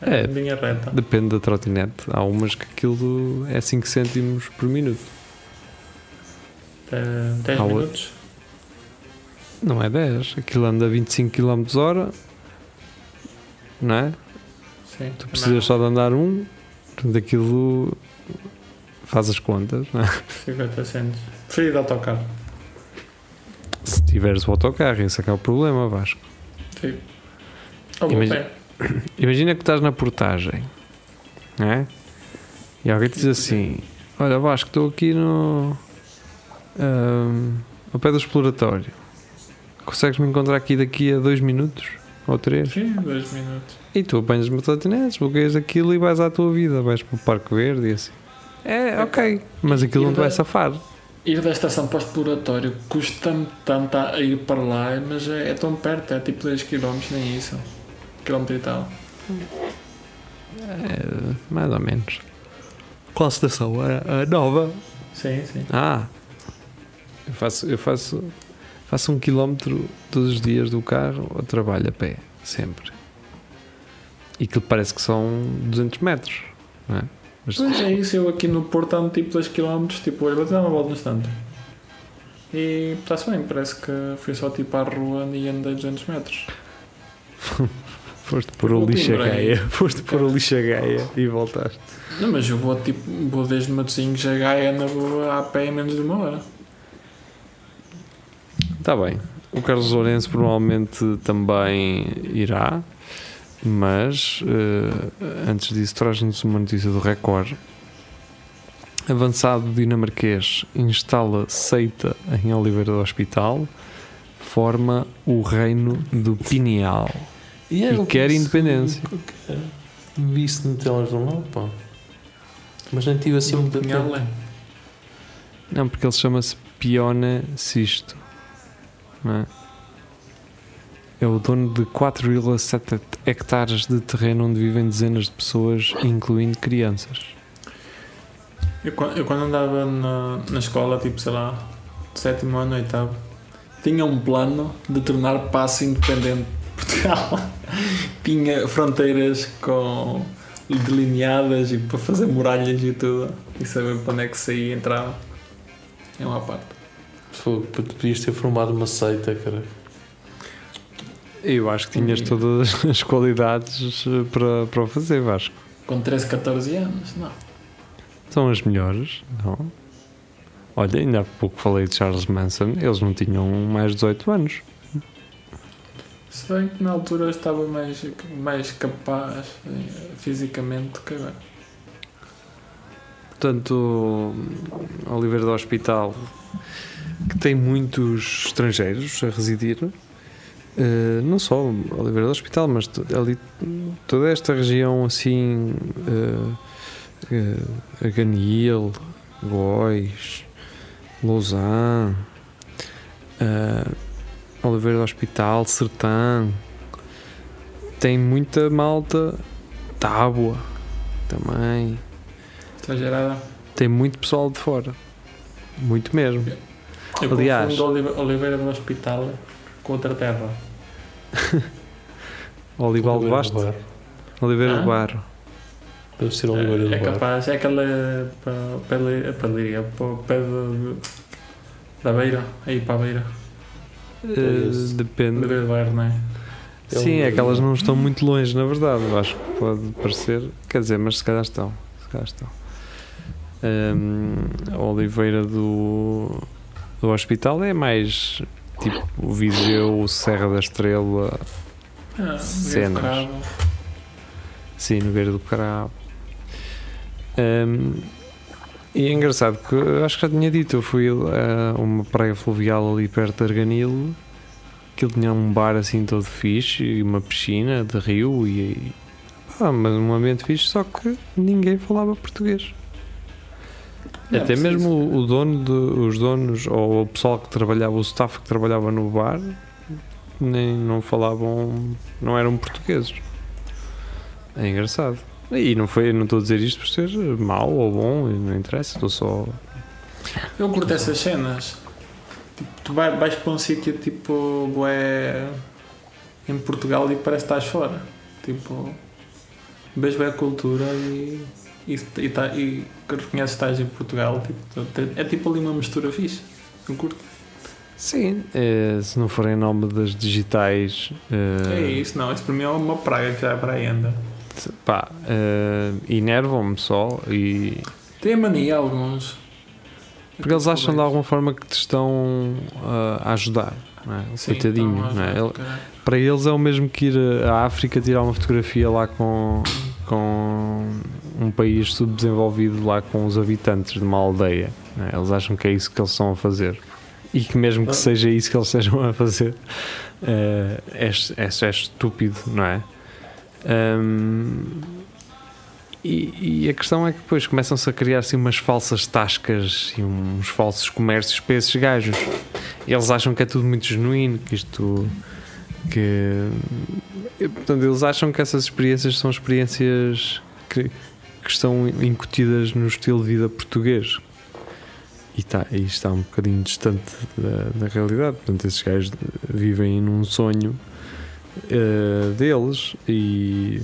É,
É.
linha reta.
Depende da trotinete. Há umas que aquilo é 5 cêntimos por minuto.
É, 10
Há
minutos.
Não é 10. Aquilo anda a 25 km hora. Não é?
Sim.
Tu precisas só de andar um. Portanto, aquilo faz as contas. Não é?
50 centos. Preferido autocarro.
Se tiveres o autocarro, esse é que é o problema, Vasco.
Sim. Ou
Imagina-. Imagina que estás na portagem, não é? E alguém te diz assim: Olha, Vasco, estou aqui no. Ahm, ao pé do exploratório. Consegues-me encontrar aqui daqui a dois minutos? Ou três?
Sim, 2 minutos.
E tu apanhas uma trotinete, bloqueias aquilo e vais à tua vida. Vais para o Parque Verde e assim. É, ok. Mas aquilo não te vai safar.
Ir da estação para o exploratório custa-me tanto a ir para lá, mas é, é tão perto, é tipo 2 km, nem isso. Quilómetro e tal.
É, mais ou menos. Qual estação? A, a nova.
Sim, sim.
Ah, eu faço, eu faço, faço um quilómetro todos os dias do carro ou trabalho a pé, sempre. E aquilo parece que são 200 metros, não é? Mas
Pois é isso, eu aqui no Porto ando tipo 2 km, tipo, olha, vou dar uma volta no instante. E está-se bem, parece que fui só tipo à rua e andei 200 metros.
foste pôr o
Vou
lixo a
Coimbra
Gaia, foste pôr o lixo a Gaia e voltaste.
Não, mas eu vou tipo, vou desde Matosinhos a Gaia na boa a pé em menos de uma hora.
Está bem. O Carlos Lourenço provavelmente também irá, mas eh, antes disso traz-nos uma notícia do Record. Avançado dinamarquês instala seita em Oliveira do Hospital, forma o reino do Pineal.
E,
E quer independência.
Vi isso no telejornal, pá. Mas nem tive assim muito
é.
Não, porque ele chama-se Pione Sisto. É? É o dono de 4,7 hectares de terreno onde vivem dezenas de pessoas, incluindo crianças.
Eu, eu quando andava na, na escola, tipo, sei lá, sétimo ano, oitavo, tinha um plano de tornar passo independente Portugal. tinha fronteiras com delineadas e para fazer muralhas e tudo. E saber para onde é que saía e entrava. É uma parte.
Fogo, tu podias ter formado uma seita, cara.
Eu acho que tinhas todas as qualidades eh, para, para o fazer, Vasco.
Com 13, 14 anos, não.
São as melhores, não? Olha, ainda há pouco falei de Charles Manson, eles não tinham mais de 18 anos.
Se bem que na altura eu estava mais, mais capaz eh, fisicamente do que agora.
Portanto, Oliveira do Hospital, que tem muitos estrangeiros a residir, eh, não só Oliveira do Hospital, mas ali, toda esta região assim, uh, uh, Aganil, Góis, Lausanne, eh, Oliveira do Hospital, Sertã, tem muita malta, Tábua também.
Exagerada.
Tem muito pessoal de fora. Muito mesmo.
Eu
Aliás-
confundo Olive- Oliveira do Hospital com outra terra.
Olival Basto,
do Bar.
Oliveira
Ah?
do Barro.
Deve ser Oliveira
é
do Bar.
capaz, é aquela para para ali- para é o pé da beira, aí para a beira.
Esse.
depende.
Oliveira do Bairro, não é?
É
Sim,
um-
é que elas não estão muito longe, na verdade. Eu acho que pode parecer. Quer dizer, mas se calhar estão. Se calhar estão. Hum, a Oliveira do, do Hospital é mais tipo o Viseu, Serra da Estrela,
Ah,
Cenas.
Cravo.
Sim, Nogueira do Carabo. Hum, e é engraçado que acho que já tinha dito, eu fui a uma praia fluvial ali perto de Arganil, que ele tinha um bar assim todo fixe e uma piscina de rio e pá, mas um ambiente fixe, só que ninguém falava português.
Não,
Até mesmo o, o dono, de, os donos ou o pessoal que trabalhava, o staff que trabalhava no bar, nem não falavam, não eram portugueses. É engraçado. E não foi, não estou a dizer isto por ser mau ou bom, não interessa, estou só.
Eu curto essas cenas. Tipo, tu vai, vais para um sítio tipo bué, em Portugal e parece que estás fora. Tipo, vês bem a cultura e, e, e, tá, e que estás em Portugal. Tipo, é tipo ali uma mistura fixe. Eu curto.
Sim, eh, se não for em nome das digitais, eh,
É isso, não. Isso para mim é uma praga que já é para aí anda.
pá, eh, enervam-me só e
Tem a mania alguns.
porque eles acham de alguma forma que te estão a ajudar, não é?
Sim,
coitadinho, não é? Ele- para eles é o mesmo que ir à África tirar uma fotografia lá com, com um país subdesenvolvido lá com os habitantes de uma aldeia. não é? Eles acham que é isso que eles estão a fazer. E que mesmo que seja isso que eles estejam a fazer, eh, é, é, é estúpido, não é? Ahm, e, e a questão é que depois começam-se a criar assim umas falsas tascas e uns falsos comércios para esses gajos. Eles acham que é tudo muito genuíno, que isto que portanto eles acham que essas experiências são experiências que, que estão incutidas no estilo de vida português. E, tá, e está um bocadinho distante da, da realidade. Portanto esses gajos vivem num sonho eh, deles e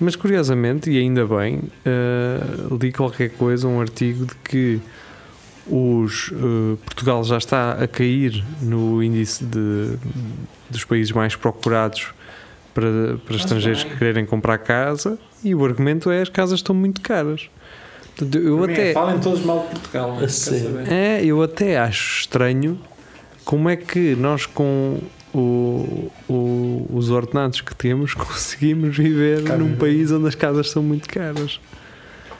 mas curiosamente e ainda bem eh, li qualquer coisa um artigo de que os eh, Portugal já está a cair no índice de, dos países mais procurados para, para estrangeiros
bem.
que quererem comprar casa e o argumento é as casas estão muito caras. Portanto, eu
mim é,
até,
Falem todos mal de Portugal. não é?
Eu até acho estranho como é que nós com o, o- os ordenados que temos conseguimos viver
Cara,
num país onde as casas são muito caras.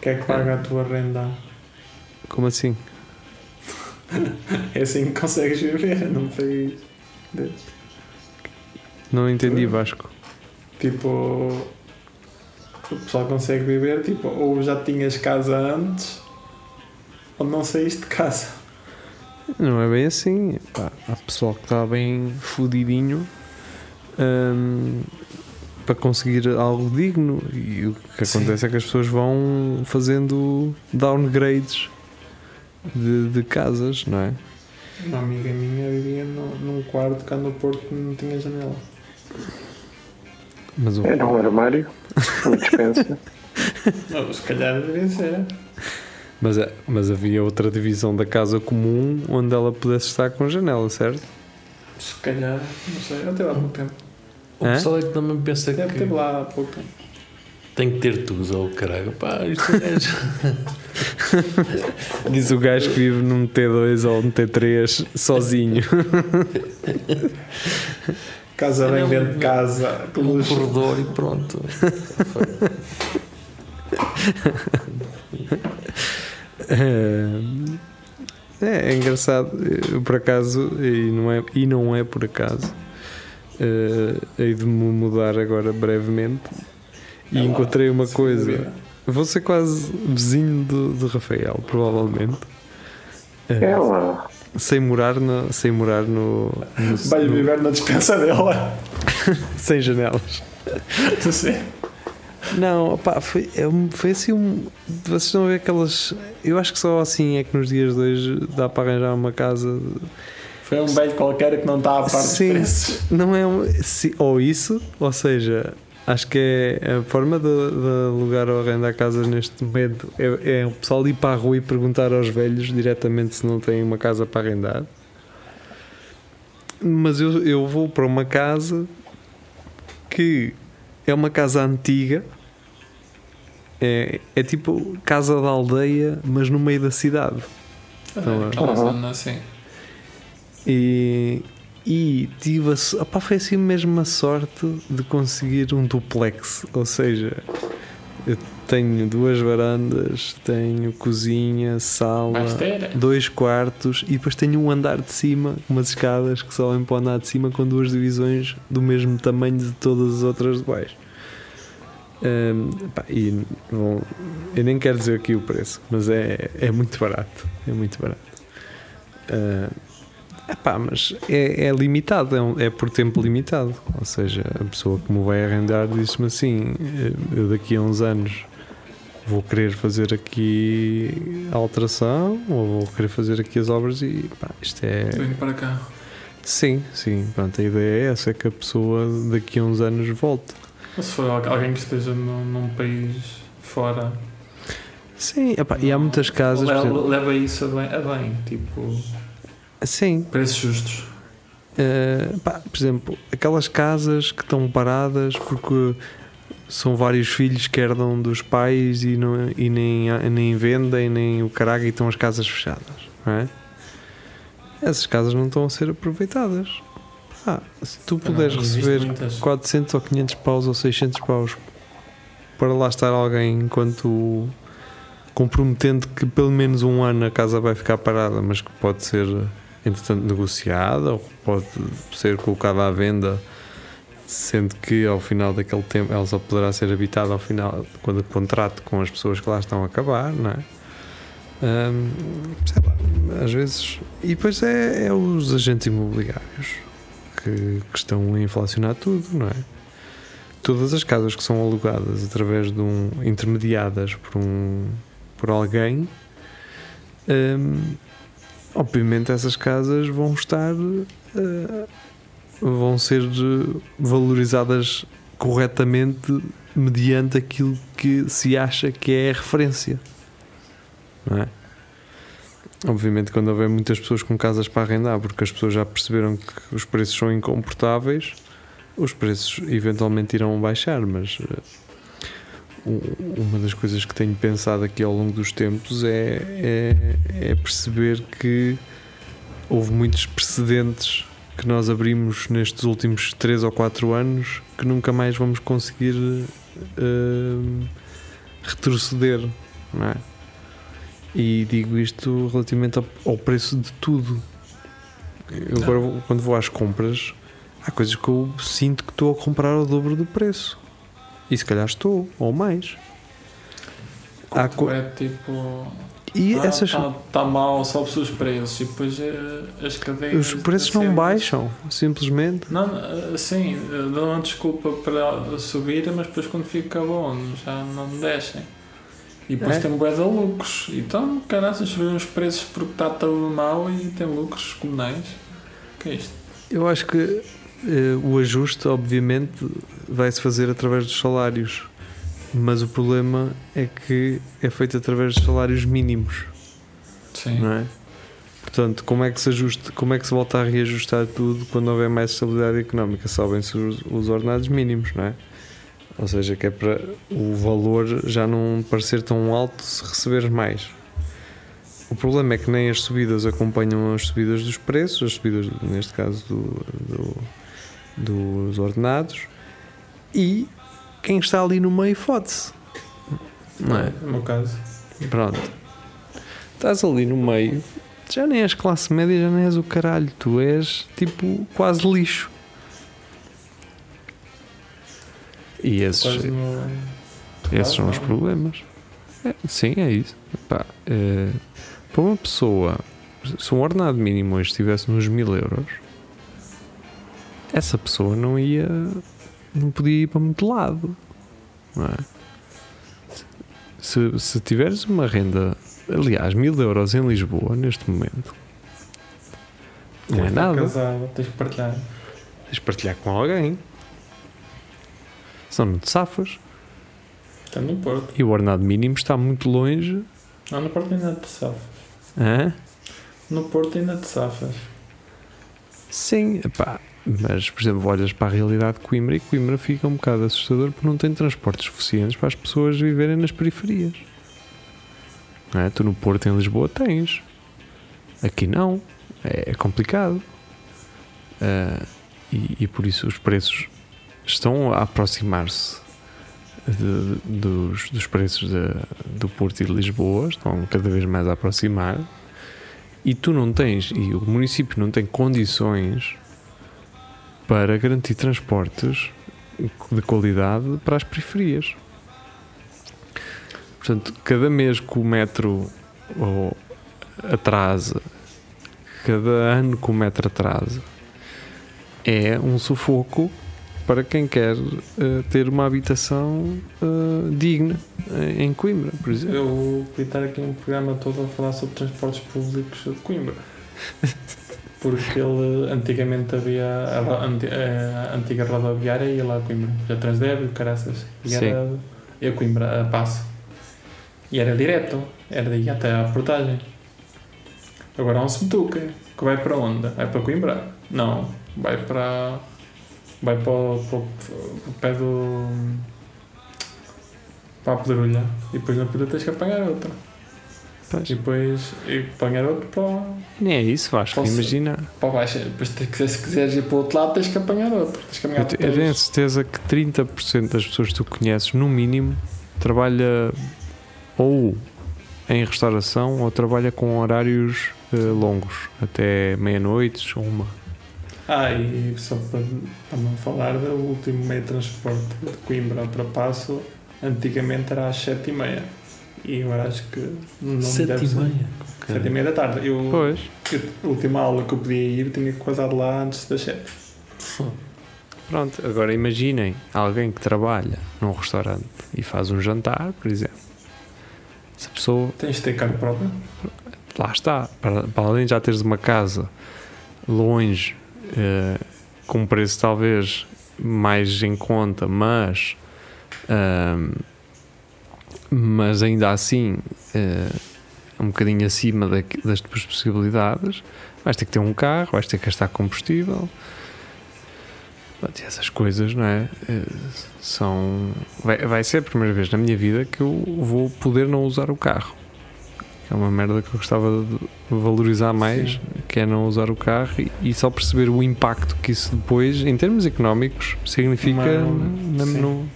Quem é que paga a tua renda?
Como assim?
É assim que consegues viver num país.
Não entendi, Vasco.
Tipo, o pessoal consegue viver, tipo, ou já tinhas casa antes, ou não saíste de casa.
Não é bem assim. Pá, há pessoal que está bem fodidinho hum, para conseguir algo digno. E o que
Sim.
acontece é que as pessoas vão fazendo downgrades de, de casas, não é?
Uma amiga minha vivia no, num quarto cá no Porto que não tinha janela.
Mas o,
Era um armário, uma dispensa.
Não, se calhar deveria ser.
Mas, é- mas havia outra divisão da casa comum onde ela pudesse estar com janela, certo?
Se calhar, não sei, eu teve há pouco tempo.
O
Hã?
pessoal é que também pensa
Deve
que
ter lá há pouco tempo.
tem que ter tudo, ou caralho. Pá, isto é.
Diz o gajo que vive num T2 ou num T3 sozinho.
Casa bem dentro de casa.
um
luz.
corredor e pronto.
É, é engraçado, por acaso, e não é, e não é por acaso, eh, hei de me mudar agora brevemente e
É lá,
encontrei uma
sem
coisa.
dúvida.
Vou ser quase vizinho do, do Rafael, provavelmente. Eh,
É lá.
Sem morar no, sem morar no, no-
Vai
no-
viver na dispensa dela.
sem janelas.
Sim.
Não, opá, foi, é foi assim um. Vocês estão a ver aquelas. Eu acho que só assim é que nos dias de hoje dá para arranjar uma casa.
Foi um velho qualquer que não está a par dos
Sim.
preços.
Não é um, se- ou isso, ou seja, acho que é a forma de, de alugar ou arrendar casas neste momento é, é o pessoal ir para a rua e perguntar aos velhos diretamente se não têm uma casa para arrendar. Mas eu, eu vou para uma casa que é uma casa antiga, é, é tipo casa da aldeia, mas no meio da cidade. Então,
Aquela
Uhum.
zona assim.
E, e tive a, opá, foi assim mesmo a sorte de conseguir um duplex. Ou seja, eu tenho duas varandas, tenho cozinha, sala,
ter.
dois quartos e depois tenho um andar de cima, umas escadas que sobem para o andar de cima com duas divisões do mesmo tamanho de todas as outras de baixo. Hum, pá, e vão- eu nem quero dizer aqui o preço, mas é, é muito barato. É muito barato. Ah, epá, mas é, é limitado, é, um- é por tempo limitado. Ou seja, a pessoa que me vai arrendar disse-me assim: eu daqui a uns anos vou querer fazer aqui a alteração ou vou querer fazer aqui as obras e pá, isto é.
Venho para cá.
Sim, sim, pronto, a ideia é essa: é que a pessoa daqui a uns anos volte.
Ou se for al- alguém que esteja num, num país fora.
Sim, epá, e há muitas casas.
Leva,
exemplo-
leva isso a bem, a bem. Tipo,
sim,
preços justos.
Uh, pá, por exemplo, aquelas casas que estão paradas porque são vários filhos que herdam dos pais e, não, e nem, nem vendem, nem o caralho, e estão as casas fechadas, não é? Essas casas não estão a ser aproveitadas. Ah, se tu puderes
Não, existe
receber
muitas.
400 ou 500 paus ou 600 paus para lá estar alguém enquanto comprometendo que pelo menos um ano a casa vai ficar parada, mas que pode ser entretanto negociada ou pode ser colocada à venda, sendo que ao final daquele tempo ela só poderá ser habitada ao final quando o contrato com as pessoas que lá estão a acabar, não é? Hum, sei lá, às vezes. E depois é, é os agentes imobiliários que, que estão a inflacionar tudo, não é? Todas as casas que são alugadas através de um. intermediadas por um. por alguém. hum, obviamente essas casas vão estar. eh, vão ser valorizadas corretamente mediante aquilo que se acha que é a referência. Não é? Obviamente, quando houver muitas pessoas com casas para arrendar, porque as pessoas já perceberam que os preços são incomportáveis, os preços eventualmente irão baixar. Mas eh, u- uma das coisas que tenho pensado aqui ao longo dos tempos é, é, é perceber que houve muitos precedentes que nós abrimos nestes últimos 3 ou 4 anos que nunca mais vamos conseguir eh, retroceder, não é? E digo isto relativamente ao, preço de tudo. Eu agora, vou- quando vou às compras, há coisas que eu sinto que estou a comprar ao dobro do preço. E se calhar estou, ou mais. Há co-
É tipo.
e
ah,
essas,
Está tá mal, sobe-se os preços e depois eh, as cadeias.
os preços não
cenas-
baixam, simplesmente.
Não, eh, sim, eh, dão uma desculpa para subir, mas depois quando fica bom já não descem. E depois
É?
tem bué de lucros. Então, caraças, subiram os preços porque está tudo mal e tem lucros comunais. O que é isto?
Eu acho que eh, o ajuste, obviamente, vai-se fazer através dos salários. Mas o problema é que é feito através dos salários mínimos,
Sim.
não é? Portanto, como é que se ajusta, como é que se volta a reajustar tudo quando houver mais estabilidade económica? Sobem-se os, os ordenados mínimos, não é? Ou seja, que é para o valor já não parecer tão alto se receberes mais. O problema é que nem as subidas acompanham as subidas dos preços, as subidas, neste caso, do, do- dos ordenados, e quem está ali no meio fode-se. Não é?
No meu caso.
Pronto. Estás ali no meio, já nem és classe média, já nem és o caralho, tu és tipo quase lixo. E esses,
Quase no.
esses são os problemas. É, sim, é isso. Pá, eh, para uma pessoa, se um ordenado mínimo hoje estivesse nos mil euros, essa pessoa não ia, não podia ir para muito lado. É? Se, se tiveres uma renda, aliás, mil euros em Lisboa neste momento, não é
de
nada.
casar, tens que partilhar.
Tens de partilhar com alguém. Não te safas.
Está no Porto.
E o ordenado mínimo está muito longe.
Não, no Porto ainda te safas.
Hã?
No Porto ainda te safas.
Sim, epá, mas por exemplo, olhas para a realidade de Coimbra e Coimbra fica um bocado assustador porque não tem transportes suficientes para as pessoas viverem nas periferias. Não é? Tu no Porto, em Lisboa, tens. Aqui não. É, é complicado. Ah, e, e por isso os preços estão a aproximar-se dos, dos preços de- do Porto e de Lisboa, estão cada vez mais a aproximar e tu não tens, e o município não tem condições para garantir transportes de qualidade para as periferias. Portanto, cada mês que o metro ou, atrasa, cada ano que o metro atrasa, é um sufoco para quem quer eh, ter uma habitação eh, digna eh, em Coimbra, por exemplo.
Eu podia estar aqui um programa todo a falar sobre transportes públicos de Coimbra. Porque ele antigamente havia a, a antiga rodoviária ia lá a Coimbra, a Transdeb, caraças. E era Coimbra a passo. E era direto, era daí até à portagem. Agora há um Semetuca, que vai para onde? Vai para Coimbra? Não, vai para. vai para o- para o pé do. para a Pedrulha. E depois na Pedrulha tens que apanhar outra.
Pois.
E depois e apanhar outro para,
Nem é isso, Vasco.
Posso-
Imagina.
para baixo. Depois se quiseres ir para o outro lado tens que apanhar outro. Tens que
Eu,
apanhar
te- eu tenho certeza que 30% das pessoas que tu conheces, no mínimo, trabalha ou em restauração ou trabalha com horários eh, longos, até meia-noite ou uma.
Ah, e só para, para não falar do último meio de transporte de Coimbra ao Trapasso, antigamente era às 7h30. E agora acho que não
Sete
deve
e
ser.
meia.
7h30 da tarde. Eu,
Pois.
a última aula que eu podia ir tinha que casar lá antes das 7.
Pronto, agora imaginem alguém que trabalha num restaurante e faz um jantar, por exemplo. Essa pessoa
Tens de ter carro próprio?
lá está, para, para além de já teres uma casa longe, eh, com um preço talvez mais em conta, mas ahm, mas ainda assim eh, um bocadinho acima da- das tuas possibilidades, vais ter que ter um carro, vais ter que gastar combustível. Pronto, e essas coisas, não é? Eh, São. Vai, vai ser a primeira vez na minha vida que eu vou poder não usar o carro. É uma merda que eu gostava de valorizar mais,
Sim.
que é não usar o carro e, e só perceber o impacto que isso depois, em termos económicos, significa
Uma-
na- no,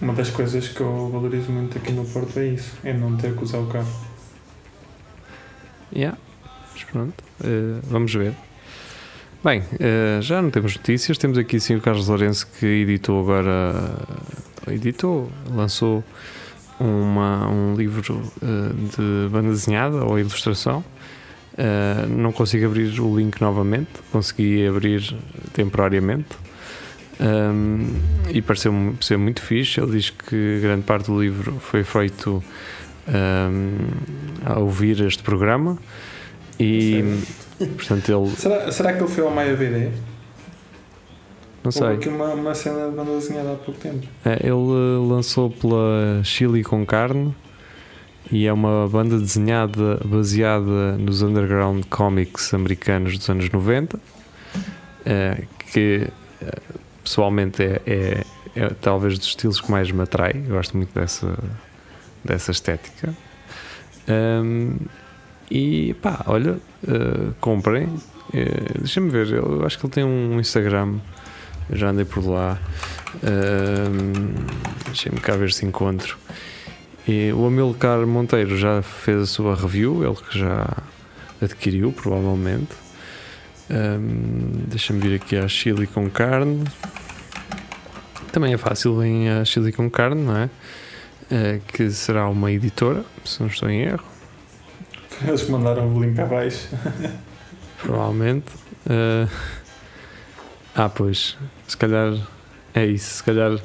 Uma das coisas que eu valorizo muito aqui no Porto é isso, é não ter que usar o carro.
Yeah. Mas pronto, eh, vamos ver. Bem, eh, já não temos notícias. Temos aqui sim o Carlos Lourenço que editou agora, editou, lançou uma, um livro eh, de banda desenhada ou ilustração. Não consigo abrir o link novamente, consegui abrir temporariamente. Um, e pareceu-me ser muito fixe. Ele diz que grande parte do livro foi feito um, a ouvir este programa e portanto ele
Será, será que ele foi ao Maia BD?
não
Houve
sei
aqui uma, uma cena de banda desenhada há pouco tempo.
É, ele eh, lançou pela Chili com Carne e é uma banda desenhada baseada nos underground comics americanos dos anos 90 eh, que pessoalmente é, é- é talvez dos estilos que mais me atrai. Eu gosto muito dessa, dessa estética. Ahm, e pá, olha eh, comprem. Eh, deixa-me ver, eu acho que ele tem um Instagram. Já andei por lá. Ahm, Deixa-me cá ver se encontro. E o Amilcar Monteiro já fez a sua review, ele que já adquiriu, provavelmente. Ahm, Deixa-me vir aqui à Chili com carne. Também é fácil em a Chili com carne, não é? Eh, que será uma editora, se não estou em erro,
Eles mandaram o link abaixo.
provavelmente. Eh, ah, pois, se calhar é isso, se calhar.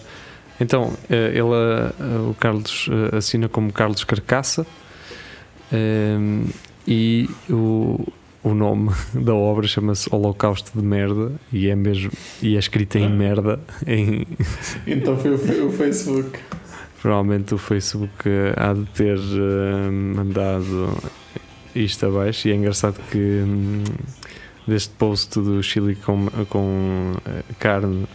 Então, eh, ele, eh, o Carlos eh, assina como Carlos Carcaça ehm, e o, o nome da obra chama-se Holocausto de Merda e é mesmo e é escrita em merda em
Então foi o, Facebook.
provavelmente o Facebook eh, há de ter eh, mandado isto abaixo e é engraçado que hum, deste post do Chile com, com eh, carne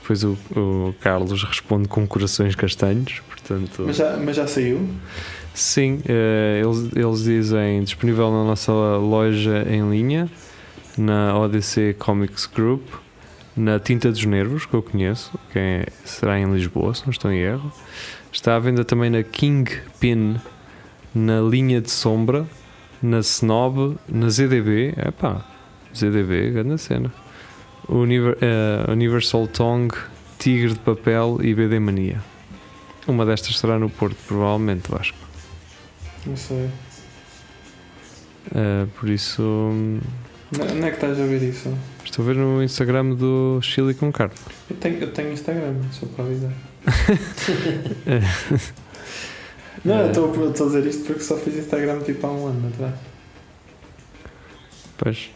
depois o, o Carlos responde com corações castanhos portanto
Mas já, mas já saiu?
Sim eh, eles, eles dizem disponível na nossa loja em linha na ODC Comics Group na Tinta dos Nervos que eu conheço que é- será em Lisboa se não estou em erro Está à venda também na Kingpin, na linha de sombra, na Snob, na ZDB. Epá, ZDB, grande cena. Eh, Universal Tongue, Tigre de Papel e BD Mania. Uma destas será no Porto, provavelmente, Vasco.
Não sei.
Eh, por isso, hum,
Onde é que estás a ver isso?
estou a ver no Instagram do Chili com carne.
Eu tenho, eu tenho Instagram, só para avisar. Não, eu estou estou a dizer isto porque só fiz Instagram tipo há um ano atrás.
Pois,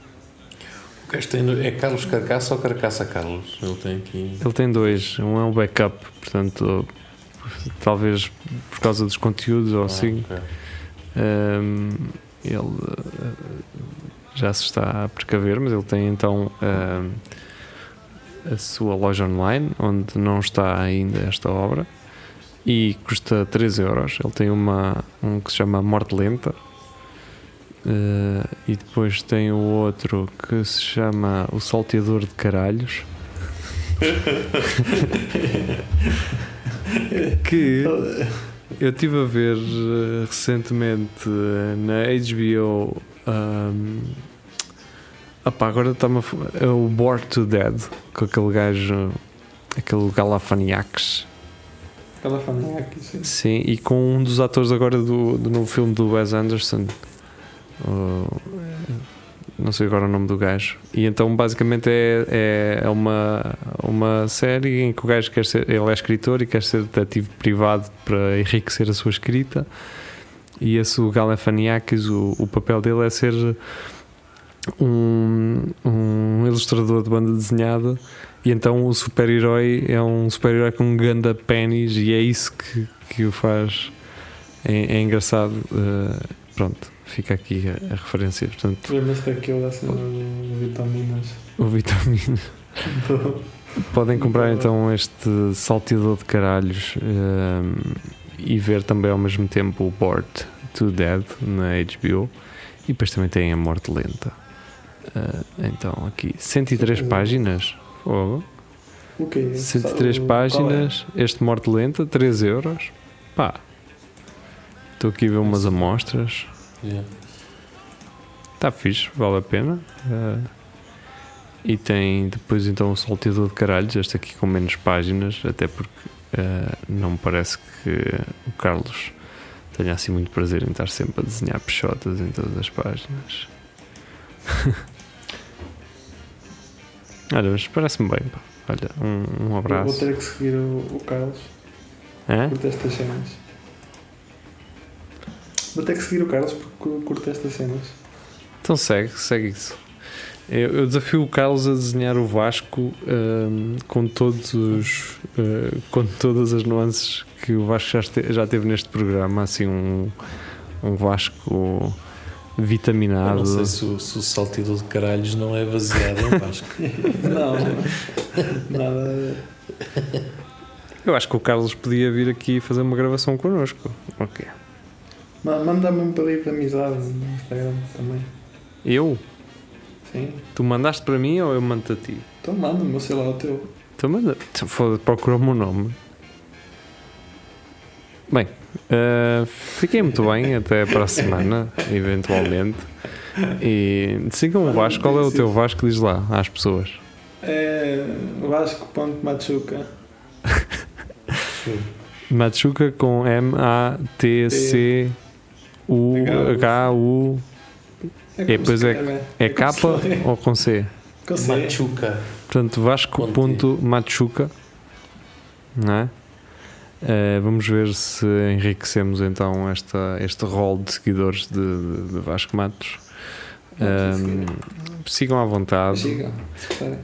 O gajo tem, é Carlos Carcaça ou Carcaça Carlos? Ele tem aqui.
ele tem dois. Um é um backup, portanto, talvez por causa dos conteúdos ou assim.
Ah, ok.
Um, ele uh, já se está a precaver, mas ele tem então a sua loja online, onde não está ainda esta obra, e custa 3 euros. Ele tem uma, um que se chama Morte Lenta, uh, e depois tem o outro que se chama O Salteador de Caralhos. que eu estive a ver eh, recentemente eh, na HBO. Um, opá, agora está-me a. É o Bored to Dead, com aquele gajo. Aquele Galafaniacs.
Aqui, sim.
Sim, e com um dos atores agora do, do novo filme do Wes Anderson. O- não sei agora o nome do gajo. E então basicamente é, é, é uma, uma série em que o gajo quer ser. Ele é escritor e quer ser detetive privado para enriquecer a sua escrita. E esse o Galafaniakis, o, o papel dele é ser um, um ilustrador de banda desenhada. E então o super-herói é um super-herói com um ganda pênis e é isso que, que o faz. É, é engraçado. eh, pronto, fica aqui a, a referência. Portanto,
Lembras-te daquele da cena de vitaminas?
o vitamina. Podem comprar então este salteador de caralhos ehm, e ver também ao mesmo tempo o Bored to Dead na HBO e depois também tem a Morte Lenta. Eh, então aqui 103 páginas. Fogo.
O quê?
103
Qual é?
páginas, este Morte Lenta, 3 euros. Pá, estou aqui a ver umas amostras.
Yeah.
Está fixe, vale a pena. Eh, e tem depois então o salteador de caralhos, este aqui com menos páginas, até porque eh, não me parece que o Carlos tenha assim muito prazer em estar sempre a desenhar peixotas em todas as páginas. Olha, mas parece-me bem, pá. Olha, um, um
Vou
abraço.
ter que seguir o, o Carlos.
Hã?
Curto estas cenas. Vou ter que seguir o Carlos porque curto estas cenas.
Então segue, segue isso. Eu, eu desafio o Carlos a desenhar o Vasco hum, com todos os eh, com todas as nuances que o Vasco já, este- já teve neste programa, assim um, um Vasco
Eu
vitaminado.
não sei se o, se o saltidor de caralhos não é baseado em Vasco.
Não, nada.
Eu acho que o Carlos podia vir aqui fazer uma gravação connosco. Ok.
Ma- Manda-me um pedido de amizade no Instagram também.
Eu?
Sim.
Tu mandaste para mim ou eu mando a ti?
Então manda-me, sei lá, o teu.
Então manda. Então, Procura o meu nome. Bem, eh, fiquei muito bem até para a semana, eventualmente. E sigam o Vasco. Qual é o teu Vasco? Diz lá às pessoas.
É Vasco.machuca.
Machuca com M-A-T-C-U-H-U.
É,
E depois é-
escreve,
É capa
se lê.
ou com C?
Com C.
Machuca.
Portanto, Vasco.machuca. Não é? Eh, vamos ver se enriquecemos então esta, este rol de seguidores de, de- de Vasco Matos. Ahm, sigam à vontade.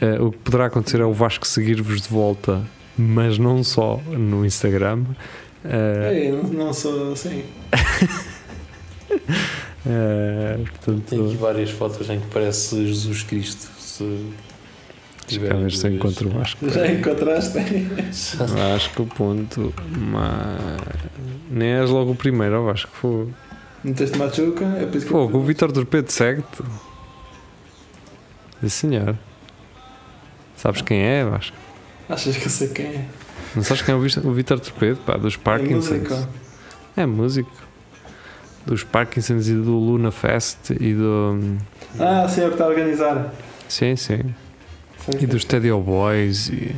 Eh, o que poderá acontecer é o Vasco seguir-vos de volta, mas não só no Instagram. Eh,
Ei, não, não sou assim.
eh,
Tem aqui
portanto,
várias fotos em que parece Jesus Cristo. Se
ver se encontro o Vasco.
Já encontraste?
Vasco. Ponto, ma... Nem és logo o primeiro, ó Vasco. Fogo.
Meteste Machuca? É por isso que eu-
Fogo, o Vitor Torpedo segue-te. Sim, senhor. Sabes quem é, Vasco?
Achas que eu sei quem é?
Não sabes quem é o o Vitor Torpedo? Pá, dos
É
Parkinsons.
música.
É músico. Dos Parkinsons e do Luna Fest e do.
Ah, sim, é o que está a organizar.
Sim, sim.
Sim,
E
sim.
dos Tedio Boys. E...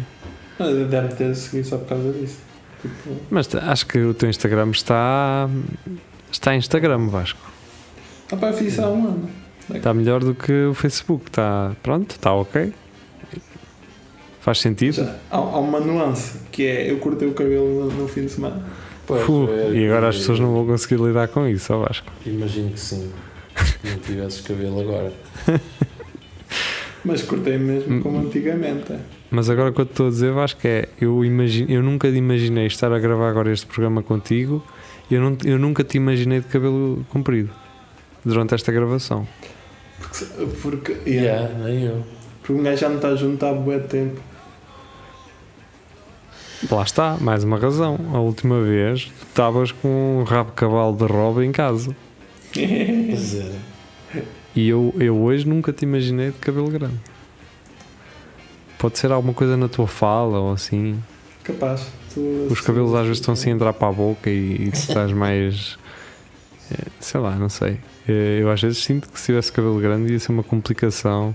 Deve ter seguido só por causa disso. Tipo,
Mas acho que o teu Instagram está. Está em Instagram, Vasco.
ah pá, fiz isso há um ano.
Está melhor do que o Facebook. Está. Pronto, está ok. Faz sentido.
Já, há, há uma nuance que é eu cortei o cabelo no, no fim de semana.
Pois, é,
e agora as
é,
pessoas não vão conseguir lidar com isso, ó Vasco.
Imagino que sim. Se não tivesses cabelo agora.
Mas cortei mesmo
Hum.
como antigamente. é.
Mas agora o que eu te estou a dizer, Vasco, é eu, imagino, eu nunca imaginei estar a gravar agora este programa contigo e eu, não, eu nunca te imaginei de cabelo comprido durante esta gravação.
Porque, porque, yeah,
Yeah, nem eu.
porque um gajo já não está junto há bué tempo.
Lá está, mais uma razão. A última vez estavas com um rabo de cavalo de roba em casa.
Pois é.
E eu, eu hoje nunca te imaginei de cabelo grande. Pode ser alguma coisa na tua fala ou assim.
Capaz. Tu-
Os cabelos às vezes estão assim a entrar para a boca e, e tu estás mais. eh, Sei lá, não sei. Eh, Eu às vezes sinto que se tivesse cabelo grande ia ser uma complicação.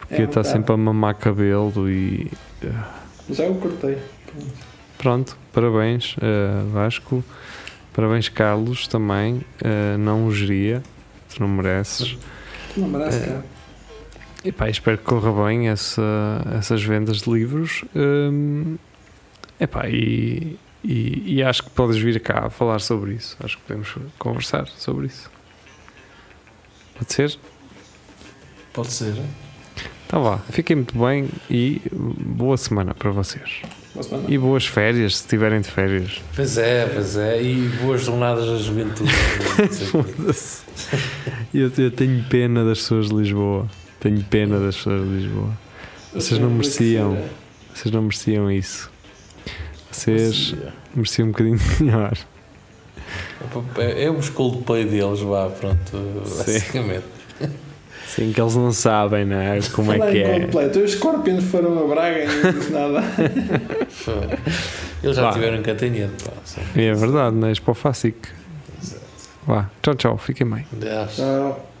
Porque
É
ia estar sempre a mamar cabelo e.
Já o cortei.
Pronto, parabéns eh, Vasco. Parabéns Carlos também. Eh, não o geria. Tu não mereces.
Tu não mereces,
É.
cara.
E pá, espero que corra bem essa, essas vendas de livros. Hum, epá, e, e, e acho que podes vir cá a falar sobre isso. Acho que podemos conversar sobre isso. Pode ser?
Pode ser.
Então vá, fiquem muito bem e boa semana para vocês. E boas férias, se tiverem de férias.
Pois é, pois é. E boas jornadas da juventude.
Eu, eu tenho pena das pessoas de Lisboa. Tenho pena das pessoas de Lisboa. Vocês não mereciam. Vocês não mereciam isso. Vocês mereciam um bocadinho melhor.
É, é os Coldplay deles, vá, pronto.
Sim.
Basicamente.
Sim, que eles não sabem, não é? Como é que é.
completo, os Scorpions foram a Braga e não disse nada.
Eles já
Vá.
tiveram pá. sim.
É verdade, não é? Para o Facic. Vá, tchau, tchau, fiquem bem.
Aliás,
Tchau.